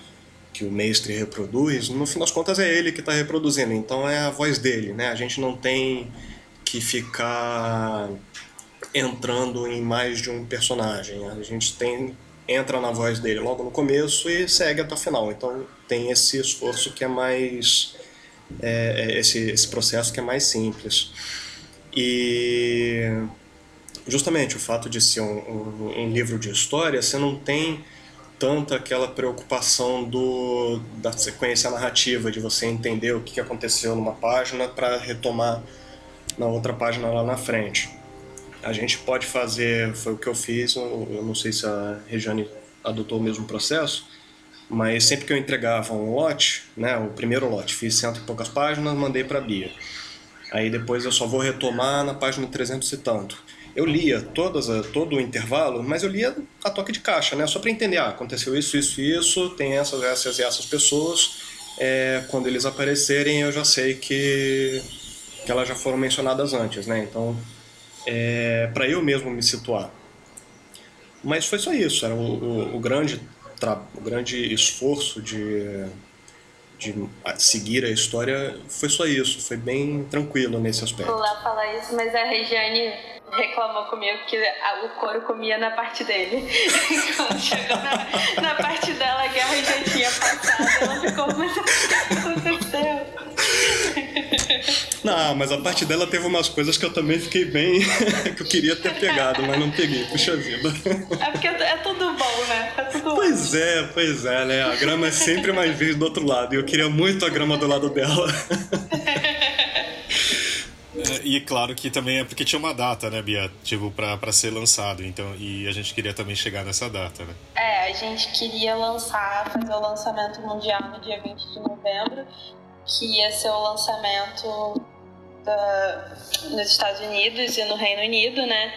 que o mestre reproduz, no fim das contas é ele que está reproduzindo, então é a voz dele, né? A gente não tem que ficar entrando em mais de um personagem. A gente tem entra na voz dele logo no começo e segue até o final. Então tem esse esforço que é mais é, é esse, esse processo que é mais simples. E justamente o fato de ser um, um, um livro de história, você não tem tanto aquela preocupação do, da sequência narrativa, de você entender o que aconteceu numa página para retomar na outra página lá na frente. A gente pode fazer, foi o que eu fiz, eu não sei se a Regiane adotou o mesmo processo, mas sempre que eu entregava um lote, né, o primeiro lote, fiz cento e poucas páginas, mandei para a Bia. Aí depois eu só vou retomar na página 300 e tanto. Eu lia todas, todo o intervalo, mas eu lia a toque de caixa, né? Só para entender, ah, aconteceu isso, isso, isso, tem essas, essas e essas pessoas. É, quando eles aparecerem, eu já sei que que elas já foram mencionadas antes, né? Então, é, para eu mesmo me situar. Mas foi só isso, era o, o, o grande, o grande esforço de, de seguir a história foi só isso, foi bem tranquilo nesse aspecto. Vou lá falar isso, mas a Regiane reclamou comigo que o couro comia na parte dele. [LAUGHS] Quando chegou na, na parte dela, a guerra já tinha passado, ela ficou, mas o que aconteceu? Não, mas a parte dela teve umas coisas que eu também fiquei bem. [LAUGHS] que eu queria ter pegado, mas não peguei. Puxa vida. É porque é tudo bom, né? É tudo pois bom. é, pois é, né? A grama é sempre mais verde do outro lado. E eu queria muito a grama do lado dela. [LAUGHS] E claro que também é porque tinha uma data, né, Bia? Tipo, pra, pra ser lançado. Então, e a gente queria também chegar nessa data, né? É, a gente queria lançar, fazer o lançamento mundial no dia 20 de novembro, que ia ser o lançamento da, nos Estados Unidos e no Reino Unido, né?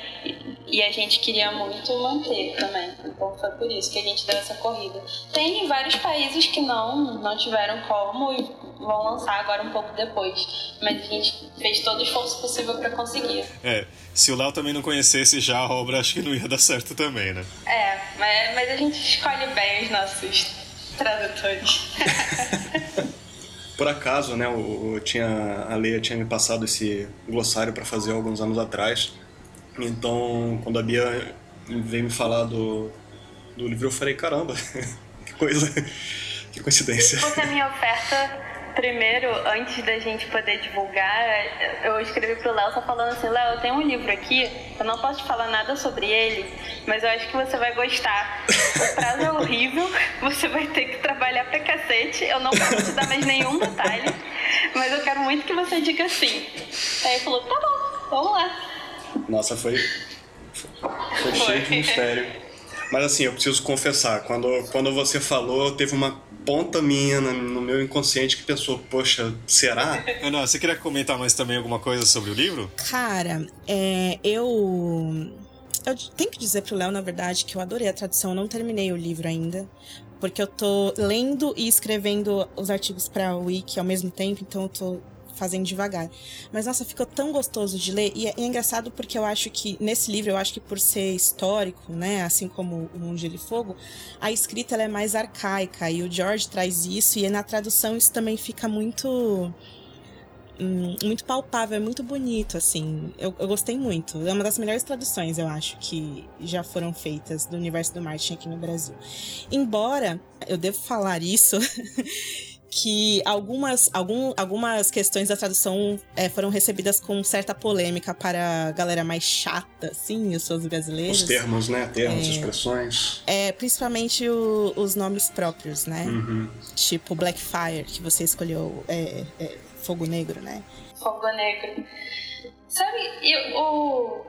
E, a gente queria muito manter também. Então foi por isso que a gente deu essa corrida. Tem vários países que não, não tiveram como vão lançar agora um pouco depois. Mas a gente fez todo o esforço possível para conseguir. É, se o Léo também não conhecesse já a obra, acho que não ia [LAUGHS] dar certo também, né? É, mas, mas a gente escolhe bem os nossos tradutores. [LAUGHS] Por acaso, né, eu, eu tinha, a Leia tinha me passado esse glossário para fazer alguns anos atrás. Então, quando a Bia veio me falar do, do livro, eu falei, caramba, [LAUGHS] que coisa, que coincidência. Se fosse a minha oferta primeiro, antes da gente poder divulgar, eu escrevi pro Léo só falando assim, Léo, eu tenho um livro aqui, eu não posso te falar nada sobre ele, mas eu acho que você vai gostar. O prazo é horrível, [LAUGHS] você vai ter que trabalhar pra cacete, eu não posso te dar mais nenhum detalhe, mas eu quero muito que você diga sim. Aí ele falou, tá bom, vamos lá. Nossa, foi, foi, foi cheio de mistério. Mas assim, eu preciso confessar, quando, quando você falou, teve uma ponta minha no meu inconsciente que pensou, poxa, será? [LAUGHS] Ana, você queria comentar mais também alguma coisa sobre o livro? Cara, é, eu. Eu tenho que dizer pro Léo, na verdade, que eu adorei a tradução. Eu não terminei o livro ainda. Porque eu tô lendo e escrevendo os artigos pra Wiki ao mesmo tempo, então eu tô fazendo devagar. Mas nossa, ficou tão gostoso de ler e é, é, engraçado porque eu acho que nesse livro, eu acho que por ser histórico, né, assim como o Mundo de Fogo, a escrita é mais arcaica e o George traz isso e na tradução isso também fica muito hum, muito palpável, é muito bonito, assim. Eu, eu, gostei muito. É uma das melhores traduções, eu acho, que já foram feitas do universo do Martin aqui no Brasil. Embora eu devo falar isso, [LAUGHS] que algumas, algum, algumas questões da tradução é, foram recebidas com certa polêmica para a galera mais chata, assim, os seus brasileiros. Os termos, né? Termos, é, expressões. É, principalmente o, os nomes próprios, né? Uhum. Tipo Blackfire, que você escolheu, é, é, Fogo Negro, né? Fogo Negro. Sabe, eu, o,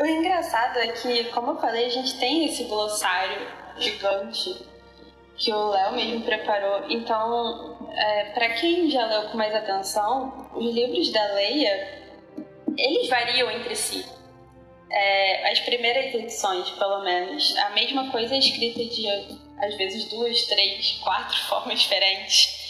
o engraçado é que, como eu falei, a gente tem esse glossário gigante que o Léo mesmo preparou. Então, é, para quem já leu com mais atenção, os livros da Leia, eles variam entre si. É, as primeiras edições, pelo menos, a mesma coisa é escrita de, às vezes, duas, três, quatro [LAUGHS] formas diferentes,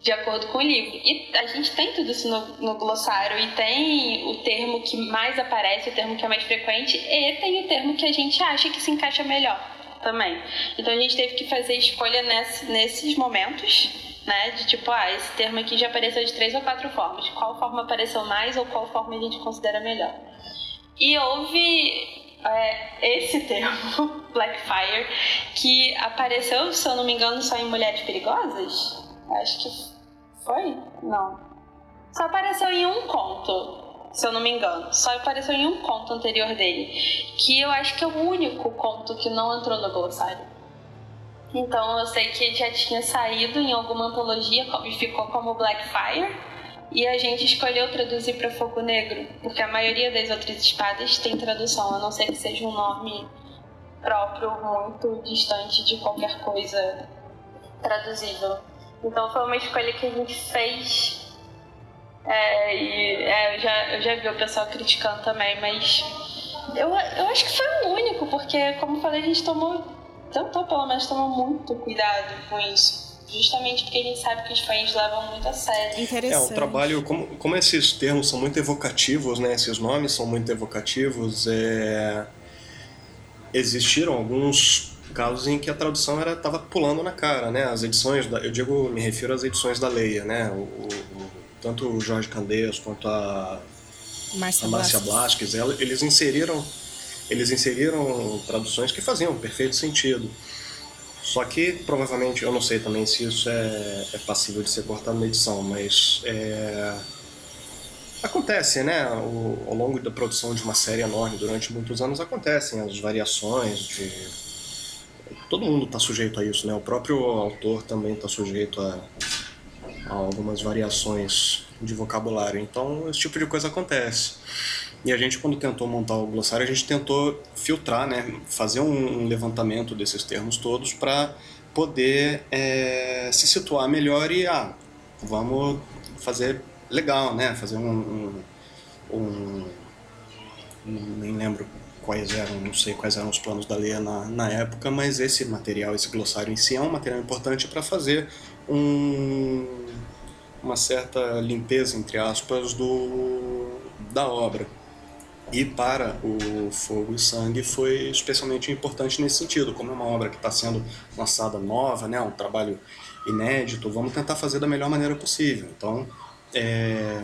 de acordo com o livro. E a gente tem tudo isso no, no glossário, e tem o termo que mais aparece, o termo que é mais frequente, e tem o termo que a gente acha que se encaixa melhor também. Então a gente teve que fazer escolha nesse, nesses momentos, né? De tipo, ah, esse termo aqui já apareceu de três ou quatro formas. Qual forma apareceu mais ou qual forma a gente considera melhor? E houve é, esse termo, [LAUGHS] Blackfire, que apareceu, se eu não me engano, só em Mulheres Perigosas? Acho que foi? Não. Só apareceu em um conto se eu não me engano. Só apareceu em um conto anterior dele, que eu acho que é o único conto que não entrou no glossário. Então eu sei que já tinha saído em alguma antologia e ficou como Blackfire. E a gente escolheu traduzir para Fogo Negro, porque a maioria das outras espadas tem tradução, a não ser que seja um nome próprio, muito distante de qualquer coisa traduzível. Então foi uma escolha que a gente fez é, e é, eu, já, eu já vi o pessoal criticando também, mas eu, eu acho que foi o único, porque, como eu falei, a gente tomou, tentou pelo menos, tomou muito cuidado com isso. Justamente porque a gente sabe que os fãs levam muito a sério. Interessante. É, o trabalho, como, como esses termos são muito evocativos, né? Esses nomes são muito evocativos, é... existiram alguns casos em que a tradução era estava pulando na cara, né? As edições, da, eu digo, me refiro às edições da Leia, né? O, o, tanto o Jorge Candeias quanto a Márcia, a Márcia Blasquez, eles inseriram eles inseriram traduções que faziam perfeito sentido. Só que provavelmente, eu não sei também se isso é, é passível de ser cortado na edição, mas é, acontece, né? O, ao longo da produção de uma série enorme durante muitos anos acontecem as variações de todo mundo está sujeito a isso, né? O próprio autor também está sujeito a algumas variações de vocabulário. Então, esse tipo de coisa acontece. E a gente, quando tentou montar o glossário, a gente tentou filtrar, né, fazer um, um levantamento desses termos todos para poder é, se situar melhor e, ah, vamos fazer legal, né, fazer um, um, um nem lembro quais eram, não sei quais eram os planos da Leia na, na época, mas esse material, esse glossário em si é um material importante para fazer um, uma certa limpeza, entre aspas, do, da obra. E para o Fogo e Sangue foi especialmente importante nesse sentido, como é uma obra que está sendo lançada nova, né, um trabalho inédito, vamos tentar fazer da melhor maneira possível. Então, é,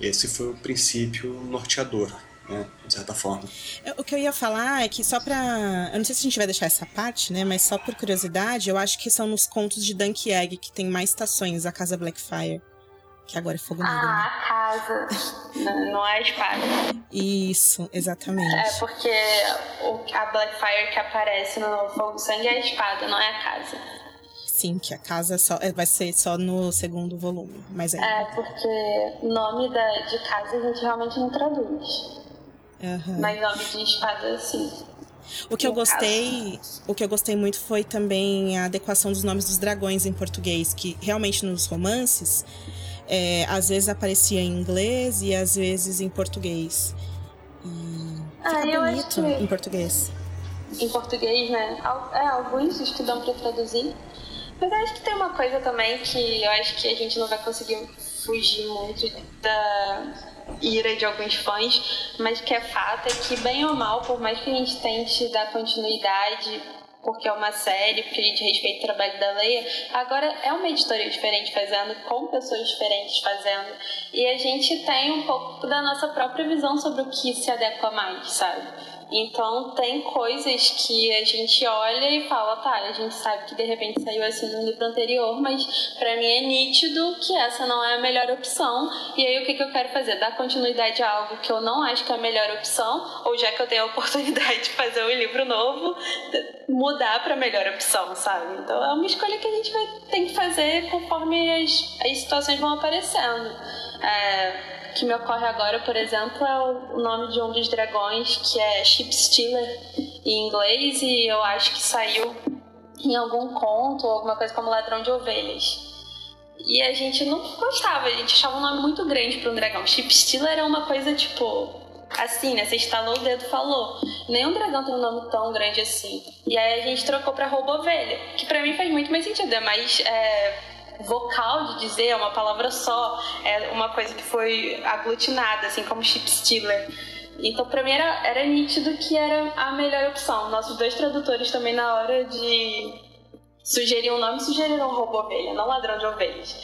esse foi o princípio norteador, né, de certa forma. É, o que eu ia falar é que só para, eu não sei se a gente vai deixar essa parte, né, mas só por curiosidade, eu acho que são nos contos de Dunk Egg que tem mais estações a casa Blackfire. Que agora é fogo negro. Ah, né? a casa. não, [LAUGHS] não é a espada. Isso, exatamente. É porque o, a Blackfire que aparece no Fogo Sangue é a espada, não é a casa. Sim, que a casa só, é, vai ser só no segundo volume. Mas é, é porque nome da, de casa a gente realmente não traduz. Uhum. Mas nome de espada, sim. O que eu gostei, o que eu gostei muito foi também a adequação dos nomes dos dragões em português, que realmente nos romances é, às vezes aparecia em inglês e às vezes em português. E ah, fica bonito em português. Em português, né? É, alguns estudam para traduzir. Mas acho que tem uma coisa também que eu acho que a gente não vai conseguir fugir muito da ira de alguns fãs, mas que é fato é que, bem ou mal, por mais que a gente tente dar continuidade porque é uma série, porque a gente respeita o trabalho da Leia. Agora é uma editoria diferente fazendo, com pessoas diferentes fazendo. E a gente tem um pouco da nossa própria visão sobre o que se adequa mais, sabe? Então tem coisas que a gente olha e fala, tá, a gente sabe que de repente saiu assim no livro anterior, mas para mim é nítido que essa não é a melhor opção. E aí o que, que eu quero fazer? Dar continuidade a algo que eu não acho que é a melhor opção, ou já que eu tenho a [LAUGHS] oportunidade de fazer um livro novo, mudar para a melhor opção, sabe? Então é uma escolha que a gente vai ter que fazer conforme as, as situações vão aparecendo. É, que me ocorre agora, por exemplo, é o nome de um dos dragões, que é Ship Stealer em inglês, e eu acho que saiu em algum conto alguma coisa como Ladrão de Ovelhas. E a gente não gostava, a gente achava um nome muito grande para um dragão. Ship Stealer é uma coisa tipo. Assim, né? Você instalou o dedo falou. Nenhum dragão tem um nome tão grande assim. E aí a gente trocou pra roubo ovelha, que para mim faz muito mais sentido, é mais. É vocal de dizer, é uma palavra só, é uma coisa que foi aglutinada, assim como chip stealer. Então, para mim, era, era nítido que era a melhor opção. Nossos dois tradutores também, na hora de sugerir um nome, sugeriram roubo ovelha, não ladrão de ovelhas.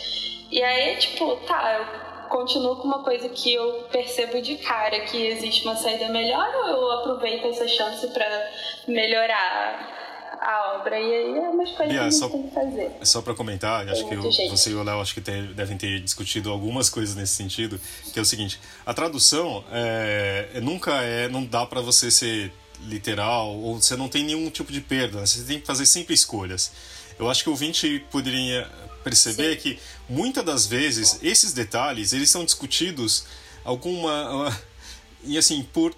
E aí, tipo, tá, eu continuo com uma coisa que eu percebo de cara que existe uma saída melhor ou eu aproveito essa chance para melhorar a obra. E aí é umas coisas yeah, que a gente só, tem que fazer. Só para comentar, acho que eu, você e o Léo acho que ter, devem ter discutido algumas coisas nesse sentido, que é o seguinte, a tradução é, é nunca é, não dá para você ser literal, ou você não tem nenhum tipo de perda, né? você tem que fazer sempre escolhas. Eu acho que o ouvinte poderia perceber Sim. que muitas das vezes esses detalhes eles são discutidos alguma [LAUGHS] e assim por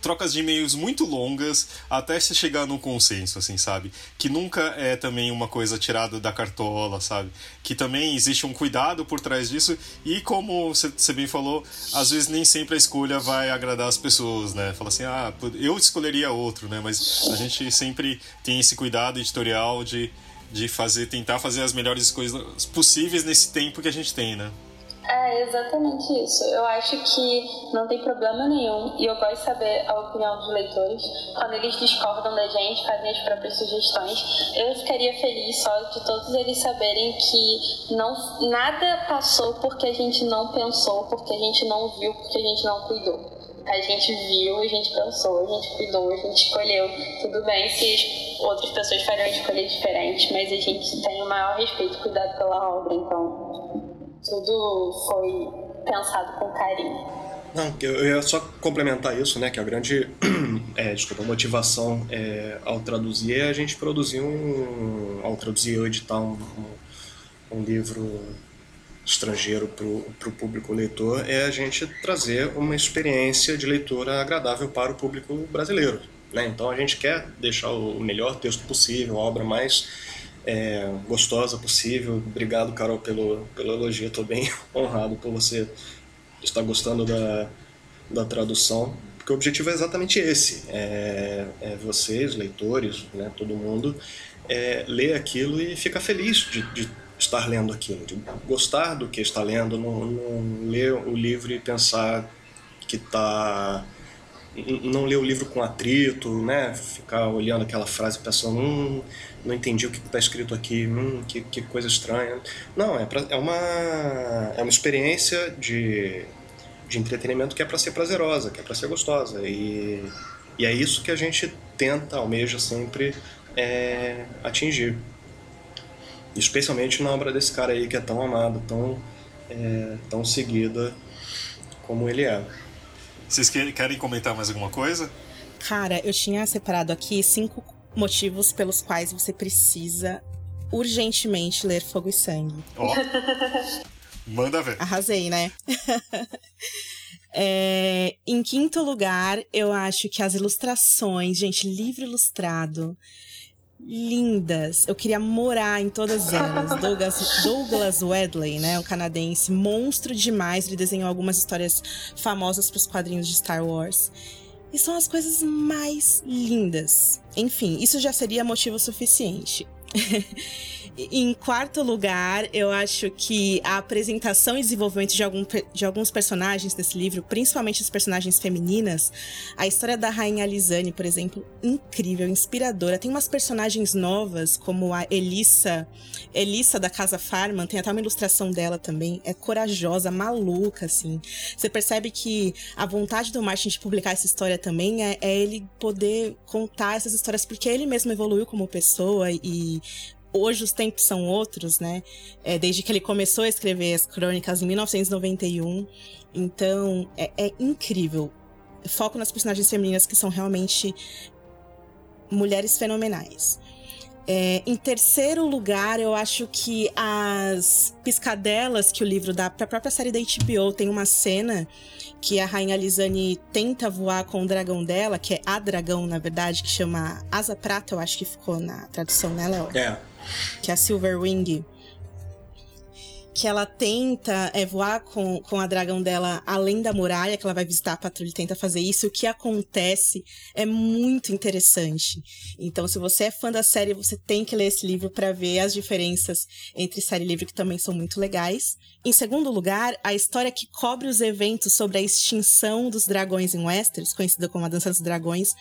trocas de e-mails muito longas até se chegar num consenso, assim, sabe? Que nunca é também uma coisa tirada da cartola, sabe? Que também existe um cuidado por trás disso e como você bem falou, às vezes nem sempre a escolha vai agradar as pessoas, né? Fala assim, ah, eu escolheria outro, né? Mas a gente sempre tem esse cuidado editorial de, de fazer, tentar fazer as melhores coisas possíveis nesse tempo que a gente tem, né? É exatamente isso. Eu acho que não tem problema nenhum, e eu gosto de saber a opinião dos leitores. Quando eles discordam da gente, fazem as próprias sugestões. Eu ficaria feliz só de todos eles saberem que não, nada passou porque a gente não pensou, porque a gente não viu, porque a gente não cuidou. A gente viu, a gente pensou, a gente cuidou, a gente escolheu. Tudo bem se outras pessoas fariam escolha diferente, mas a gente tem o maior respeito e cuidado pela obra, então tudo foi pensado com carinho. Não, eu ia só complementar isso, né? Que a grande [CLEARS THROAT] é, desculpa, motivação é, ao traduzir é a gente produzir um. ao traduzir ou editar um, um, um livro estrangeiro para o público leitor é a gente trazer uma experiência de leitura agradável para o público brasileiro. Né? Então a gente quer deixar o melhor texto possível, a obra mais é, gostosa possível. Obrigado, Carol, pelo, pelo elogio. Estou bem [LAUGHS] honrado por você estar gostando da, da tradução, porque o objetivo é exatamente esse: é, é vocês, leitores, né, todo mundo, é, ler aquilo e ficar feliz de, de estar lendo aquilo, de gostar do que está lendo, não, não ler o livro e pensar que está não ler o livro com atrito, né? Ficar olhando aquela frase pensando, hum, não entendi o que está escrito aqui, hum, que, que coisa estranha. Não, é, pra, é, uma, é uma experiência de, de entretenimento que é para ser prazerosa, que é para ser gostosa. E, e é isso que a gente tenta, almeja sempre é, atingir especialmente na obra desse cara aí que é tão amado, tão, é, tão seguida como ele é. Vocês querem comentar mais alguma coisa? Cara, eu tinha separado aqui cinco motivos pelos quais você precisa urgentemente ler Fogo e Sangue. Ó. Oh. Manda ver. Arrasei, né? [LAUGHS] é, em quinto lugar, eu acho que as ilustrações, gente, livro ilustrado lindas. Eu queria morar em todas elas. [LAUGHS] Douglas, Douglas Wedley, né, um canadense, monstro demais. Ele desenhou algumas histórias famosas para os quadrinhos de Star Wars. E são as coisas mais lindas. Enfim, isso já seria motivo suficiente. [LAUGHS] Em quarto lugar, eu acho que a apresentação e desenvolvimento de, algum, de alguns personagens desse livro, principalmente as personagens femininas, a história da Rainha Lisane, por exemplo, incrível, inspiradora. Tem umas personagens novas, como a Elissa, Elissa da Casa Farman, tem até uma ilustração dela também. É corajosa, maluca, assim. Você percebe que a vontade do Martin de publicar essa história também é, é ele poder contar essas histórias, porque ele mesmo evoluiu como pessoa e hoje os tempos são outros, né? É, desde que ele começou a escrever as crônicas em 1991. Então, é, é incrível. Foco nas personagens femininas que são realmente mulheres fenomenais. É, em terceiro lugar, eu acho que as piscadelas que o livro dá para a própria série da HBO tem uma cena que a rainha Lisane tenta voar com o dragão dela, que é a dragão, na verdade, que chama Asa Prata, eu acho que ficou na tradução, né, Léo? É que é a Silverwing, que ela tenta é, voar com, com a dragão dela além da muralha, que ela vai visitar a patrulha e tenta fazer isso. O que acontece é muito interessante. Então, se você é fã da série, você tem que ler esse livro para ver as diferenças entre série e livro, que também são muito legais. Em segundo lugar, a história que cobre os eventos sobre a extinção dos dragões em Westeros, conhecida como a Dança dos Dragões,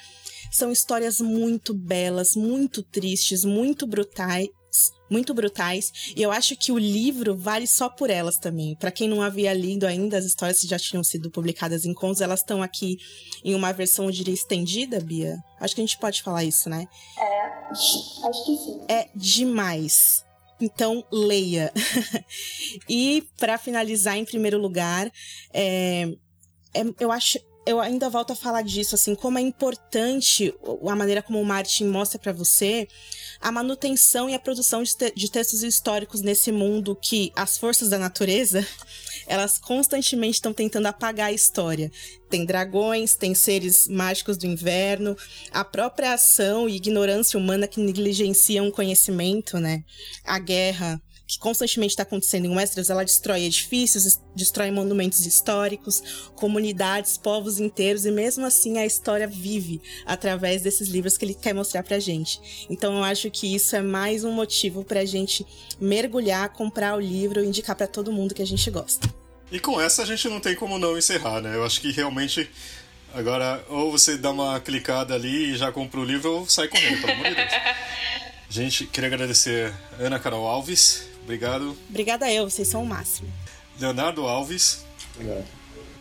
são histórias muito belas, muito tristes, muito brutais, muito brutais, e eu acho que o livro vale só por elas também. Para quem não havia lido ainda as histórias que já tinham sido publicadas em contos, elas estão aqui em uma versão, eu diria, estendida, Bia. Acho que a gente pode falar isso, né? É, acho que sim. É demais. Então, leia. [LAUGHS] e para finalizar, em primeiro lugar, é, é, eu acho eu ainda volto a falar disso, assim, como é importante a maneira como o Martin mostra para você a manutenção e a produção de, te de, textos históricos nesse mundo que as forças da natureza [LAUGHS] elas constantemente estão tentando apagar a história. Tem dragões, tem seres mágicos do inverno, a própria ação e ignorância humana que negligenciam o conhecimento, né? A guerra, que constantemente está acontecendo em Westeros, ela destrói edifícios, destrói monumentos históricos, comunidades, povos inteiros, e mesmo assim a história vive através desses livros que ele quer mostrar pra gente. Então eu acho que isso é mais um motivo pra gente mergulhar, comprar o livro e indicar para todo mundo que a gente gosta. E com essa a gente não tem como não encerrar, né? Eu acho que realmente agora ou você dá uma clicada ali e já compra o livro ou sai correndo, pelo amor de Deus. [LAUGHS] Gente, queria agradecer Ana Carol Alves, Obrigado. Obrigada eu, vocês são o máximo. Leonardo Alves. Obrigado.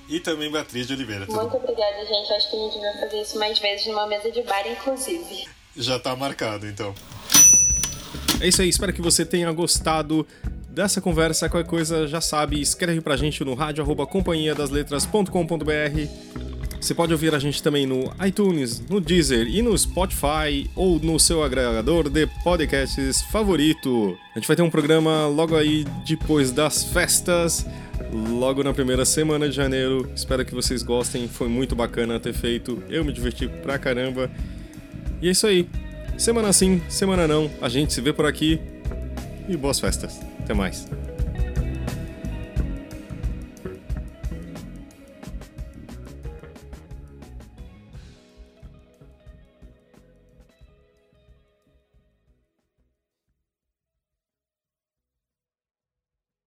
E também Beatriz de Oliveira. Muito obrigada, gente. Acho que a gente vai fazer isso mais vezes numa mesa de bar, inclusive. Já tá marcado, então. É isso aí, espero que você tenha gostado dessa conversa. Qualquer coisa já sabe, escreve pra gente no rádio arroba companhia das letras.com.br Você pode ouvir a gente também no iTunes, no Deezer e no Spotify ou no seu agregador de podcasts favorito. A gente vai ter um programa logo aí depois das festas, logo na primeira semana de janeiro. Espero que vocês gostem, foi muito bacana ter feito. Eu me diverti pra caramba. E é isso aí. Semana sim, semana não. A gente se vê por aqui. E boas festas. Até mais.